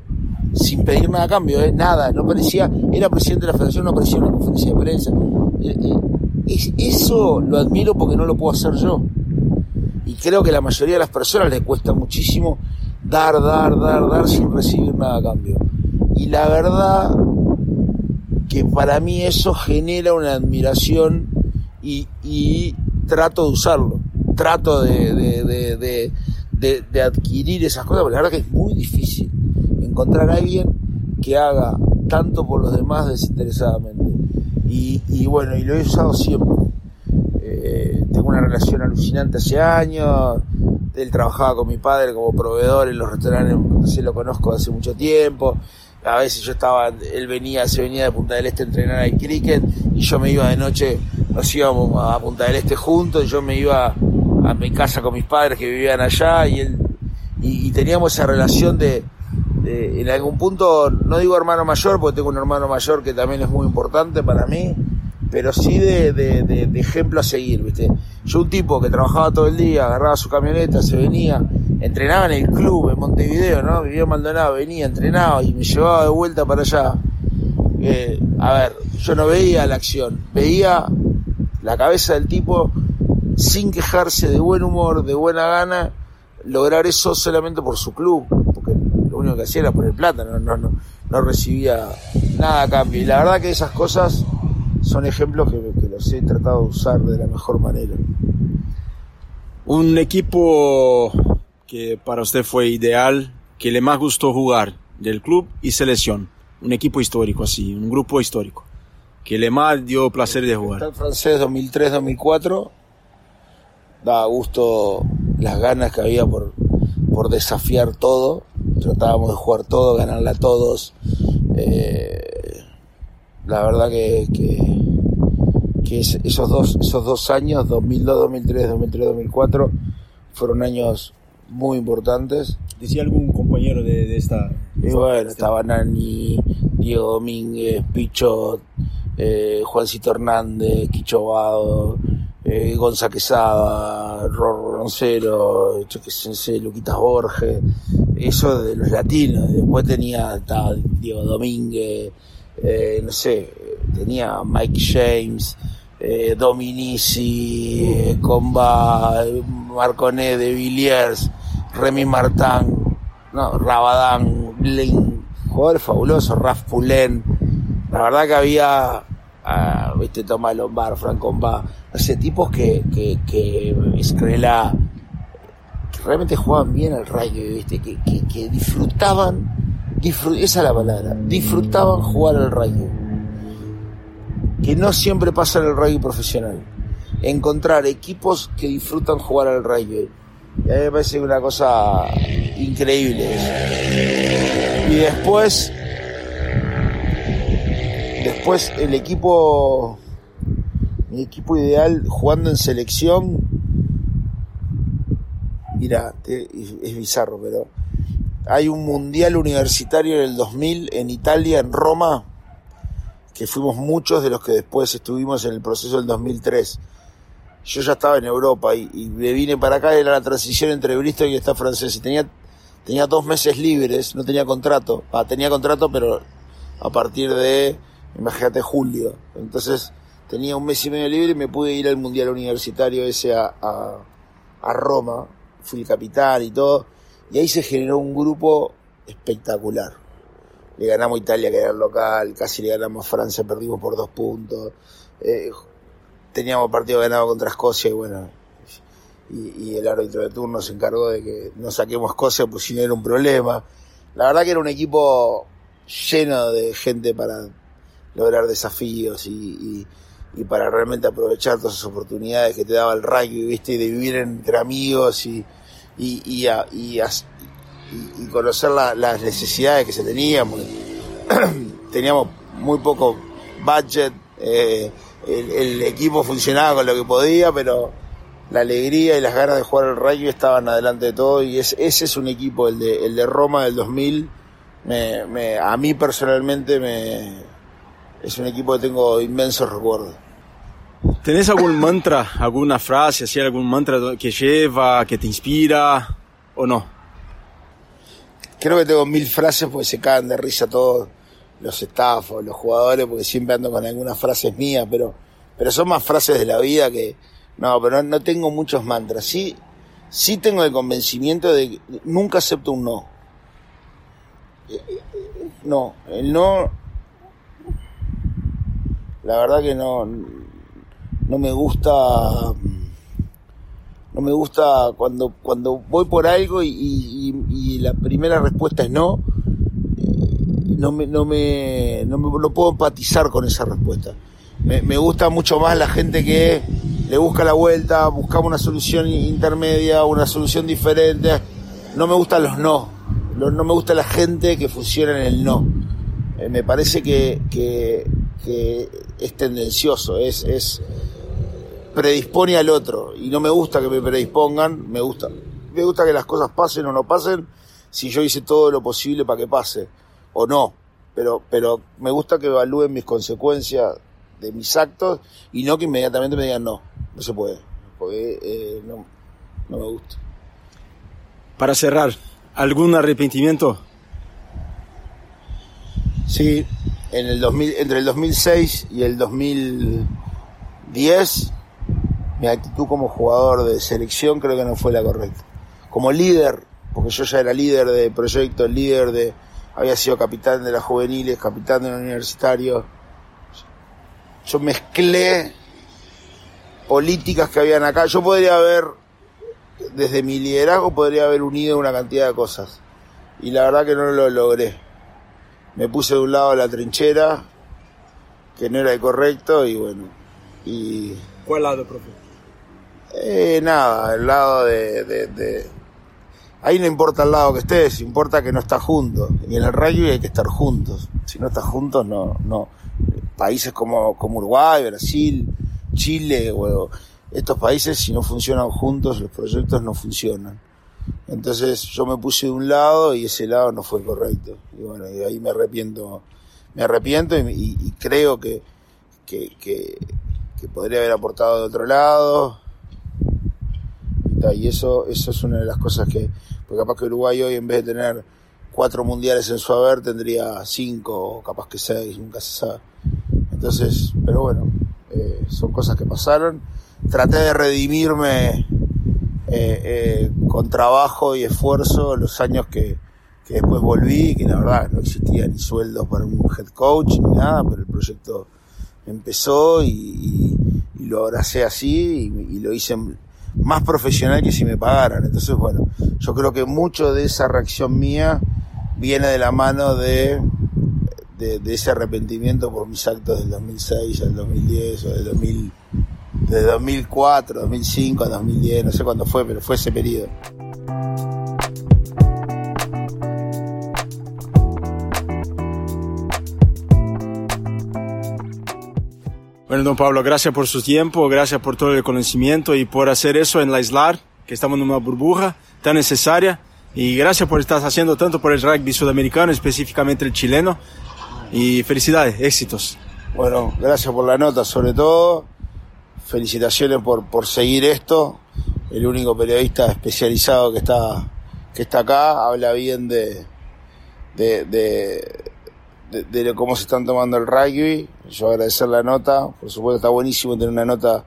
sin pedir nada a cambio, ¿eh? nada, no parecía, era presidente de la federación, no aparecía en una conferencia de prensa. Eh, eh, eso lo admiro porque no lo puedo hacer yo. Y creo que a la mayoría de las personas les cuesta muchísimo dar, dar, dar, dar sin recibir nada a cambio. Y la verdad que para mí eso genera una admiración y, trato de usarlo, trato de, de, adquirir esas cosas, porque la verdad que es muy difícil encontrar a alguien que haga tanto por los demás desinteresadamente. Y, bueno, y lo he usado siempre. Eh, tengo una relación alucinante hace años. Él trabajaba con mi padre como proveedor en los restaurantes, se lo conozco hace mucho tiempo. A veces yo estaba, él venía, se venía de Punta del Este a entrenar al cricket y yo me iba de noche, nos íbamos a Punta del Este juntos, y yo me iba a mi casa con mis padres que vivían allá y él y, teníamos esa relación de, en algún punto no digo hermano mayor porque tengo un hermano mayor que también es muy importante para mí pero sí de, ejemplo a seguir viste yo un tipo que trabajaba todo el día agarraba su camioneta se venía entrenaba en el club en Montevideo no vivía Maldonado venía entrenaba y me llevaba de vuelta para allá eh, a ver yo no veía la acción veía la cabeza del tipo sin quejarse, de buen humor, de buena gana, lograr eso solamente por su club, porque lo único que hacía era poner plata, no, no, no, no recibía nada a cambio. Y la verdad que esas cosas son ejemplos que los he tratado de usar de la mejor manera. Un equipo que para usted fue ideal, que le más gustó jugar del club y selección. Un equipo histórico así, un grupo histórico, que le más dio placer de jugar. El francés 2003-2004 daba gusto las ganas que había por, por desafiar todo. Tratábamos de jugar todo, ganarle a todos. Eh, la verdad que, que, esos, dos, esos dos años, 2002, 2003, 2003, 2004, fueron años muy importantes. ¿Decía algún compañero de, esta? Y bueno, estaba Nani, Diego Domínguez, Pichot, eh, Juancito Hernández, Quicho eh, Gonza Quesada, Rorro Roncero, yo qué sé, Luquitas Borges, eso de los latinos. Después tenía Diego Domínguez, eh, no sé, tenía Mike James, eh, Dominici, eh, Comba, Marconet de Villiers, Remy Martin, no, Rabadán, Blin, jugador fabuloso, Raf Pulén. La verdad que había a, viste, Tomás Lombard, Franco Comba, ese tipos que, que, que Escrela, que realmente jugaban bien al rugby, viste, que, que, disfrutaban, esa es la palabra, disfrutaban jugar al rugby. Que no siempre pasa en el rugby profesional. Encontrar equipos que disfrutan jugar al rugby. Y a mí me parece una cosa increíble Y después Después el equipo, mi equipo ideal jugando en selección, mira, es bizarro, pero hay un mundial universitario en el 2000 en Italia, en Roma, que fuimos muchos de los que después estuvimos en el proceso del 2003. Yo ya estaba en Europa y, me vine para acá, era la transición entre Bristol y esta francés y tenía, tenía dos meses libres, no tenía contrato, ah, tenía contrato pero a partir de, imagínate, julio. Entonces tenía un mes y medio libre y me pude ir al mundial universitario ese a, a, a Roma, fui el capitán y todo y ahí se generó un grupo espectacular. Le ganamos Italia, que era el local, casi le ganamos Francia, perdimos por dos puntos. Eh, teníamos partido ganado contra Escocia y bueno, y, el árbitro de turno se encargó de que no saquemos Escocia, pues si no era un problema. La verdad que era un equipo lleno de gente para lograr desafíos y, para realmente aprovechar todas esas oportunidades que te daba el rugby, viste, y de vivir entre amigos y, y, y conocer las necesidades que se tenían. teníamos muy poco budget, eh, el, equipo funcionaba con lo que podía, pero la alegría y las ganas de jugar el rugby estaban adelante de todo y ese es un equipo, el de, el de Roma del 2000, me, me, a mí personalmente me, es un equipo que tengo inmensos recuerdos. ¿Tenés algún mantra, alguna frase, así, algún mantra que lleva, que te inspira o no? Creo que tengo mil frases porque se caen de risa todos los estafos, los jugadores, porque siempre ando con algunas frases mías, pero, pero son más frases de la vida que, no, pero no, tengo muchos mantras. Sí, sí tengo el convencimiento de que nunca acepto un no. No, el no, la verdad que no, no me gusta no me gusta cuando cuando voy por algo y, la primera respuesta es no no me no me no me no puedo empatizar con esa respuesta. Me, me gusta mucho más la gente que le busca la vuelta buscamos una solución intermedia una solución diferente. No me gustan los no. No me gusta la gente que funciona en el no. Eh, me parece que, que, que es tendencioso es, es predispone al otro. Y no me gusta que me predispongan, me gusta, me gusta que las cosas pasen o no pasen. Si yo hice todo lo posible para que pase o no, pero, pero me gusta que evalúen mis consecuencias de mis actos y no que inmediatamente me digan no, no se puede, porque eh, no, no me gusta. Para cerrar, ¿algún arrepentimiento? Sí, en el 2000, entre el 2006 y el 2010 mi actitud como jugador de selección creo que no fue la correcta. Como líder, porque yo ya era líder de proyecto, líder de, había sido capitán de las juveniles, capitán de los universitarios. Yo mezclé políticas que habían acá. Yo podría haber, desde mi liderazgo, podría haber unido una cantidad de cosas. Y la verdad que no lo logré. Me puse de un lado la trinchera, que no era el correcto, y bueno. Y... ¿Cuál lado, profe? Eh, nada, el lado de, Ahí no importa el lado que estés, importa que no estás juntos. Y en el rugby hay que estar juntos. Si no estás juntos, no, no. Países como, como Uruguay, Brasil, Chile, o estos países, si no funcionan juntos, los proyectos no funcionan. Entonces yo me puse de un lado y ese lado no fue correcto. Y bueno, y ahí me arrepiento, me arrepiento y, creo que, que, que, que podría haber aportado de otro lado y eso, eso es una de las cosas que, porque capaz que Uruguay hoy en vez de tener cuatro mundiales en su haber tendría cinco o capaz que seis, nunca se sabe. Entonces, pero bueno, eh, son cosas que pasaron. Traté de redimirme eh, eh, con trabajo y esfuerzo los años que, que después volví, que la verdad no existía ni sueldos para un head coach ni nada, pero el proyecto empezó y, lo abracé así y, y, lo hice más profesional que si me pagaran. Entonces, bueno, yo creo que mucho de esa reacción mía viene de la mano de, de, ese arrepentimiento por mis actos del 2006 al 2010 o del 2000, de 2004, 2005 a 2010, no sé cuándo fue, pero fue ese periodo. Bueno, don Pablo, gracias por su tiempo, gracias por todo el conocimiento y por hacer eso en la isla, que estamos en una burbuja tan necesaria Y gracias por estar haciendo tanto por el rugby sudamericano, específicamente el chileno. Y felicidades, éxitos. Bueno, gracias por la nota, sobre todo. Felicitaciones por, por seguir esto. El único periodista especializado que está, que está acá habla bien de, de, de, de, cómo se están tomando el rugby. Yo agradecer la nota. Por supuesto, está buenísimo tener una nota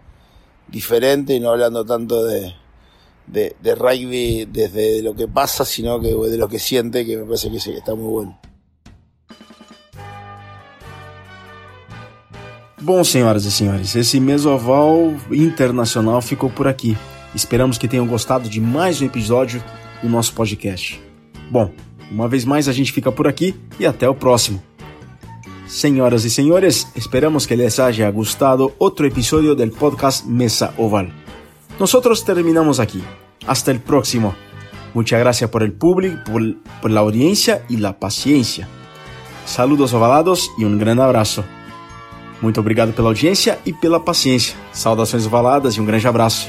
diferente y no hablando tanto de, de, de, rugby desde lo que pasa, sino que de lo que siente, que me parece que, sí, está muy bueno. Bom, senhoras e senhores, esse Mesoval Internacional ficou por aqui. Esperamos que tenham gostado de mais um episódio do nosso podcast. Bom, uma vez mais a gente fica por aqui e até o próximo. Senhoras e senhores, esperamos que les haya gustado outro episódio del podcast Mesa Oval. Nosotros terminamos aquí. Hasta el próximo. Muchas gracias por el público, por, por la audiencia y la paciencia. Saludos ovalados e um grande abraço. Muito obrigado pela audiência e pela paciência. Saudações ovaladas e um grande abraço.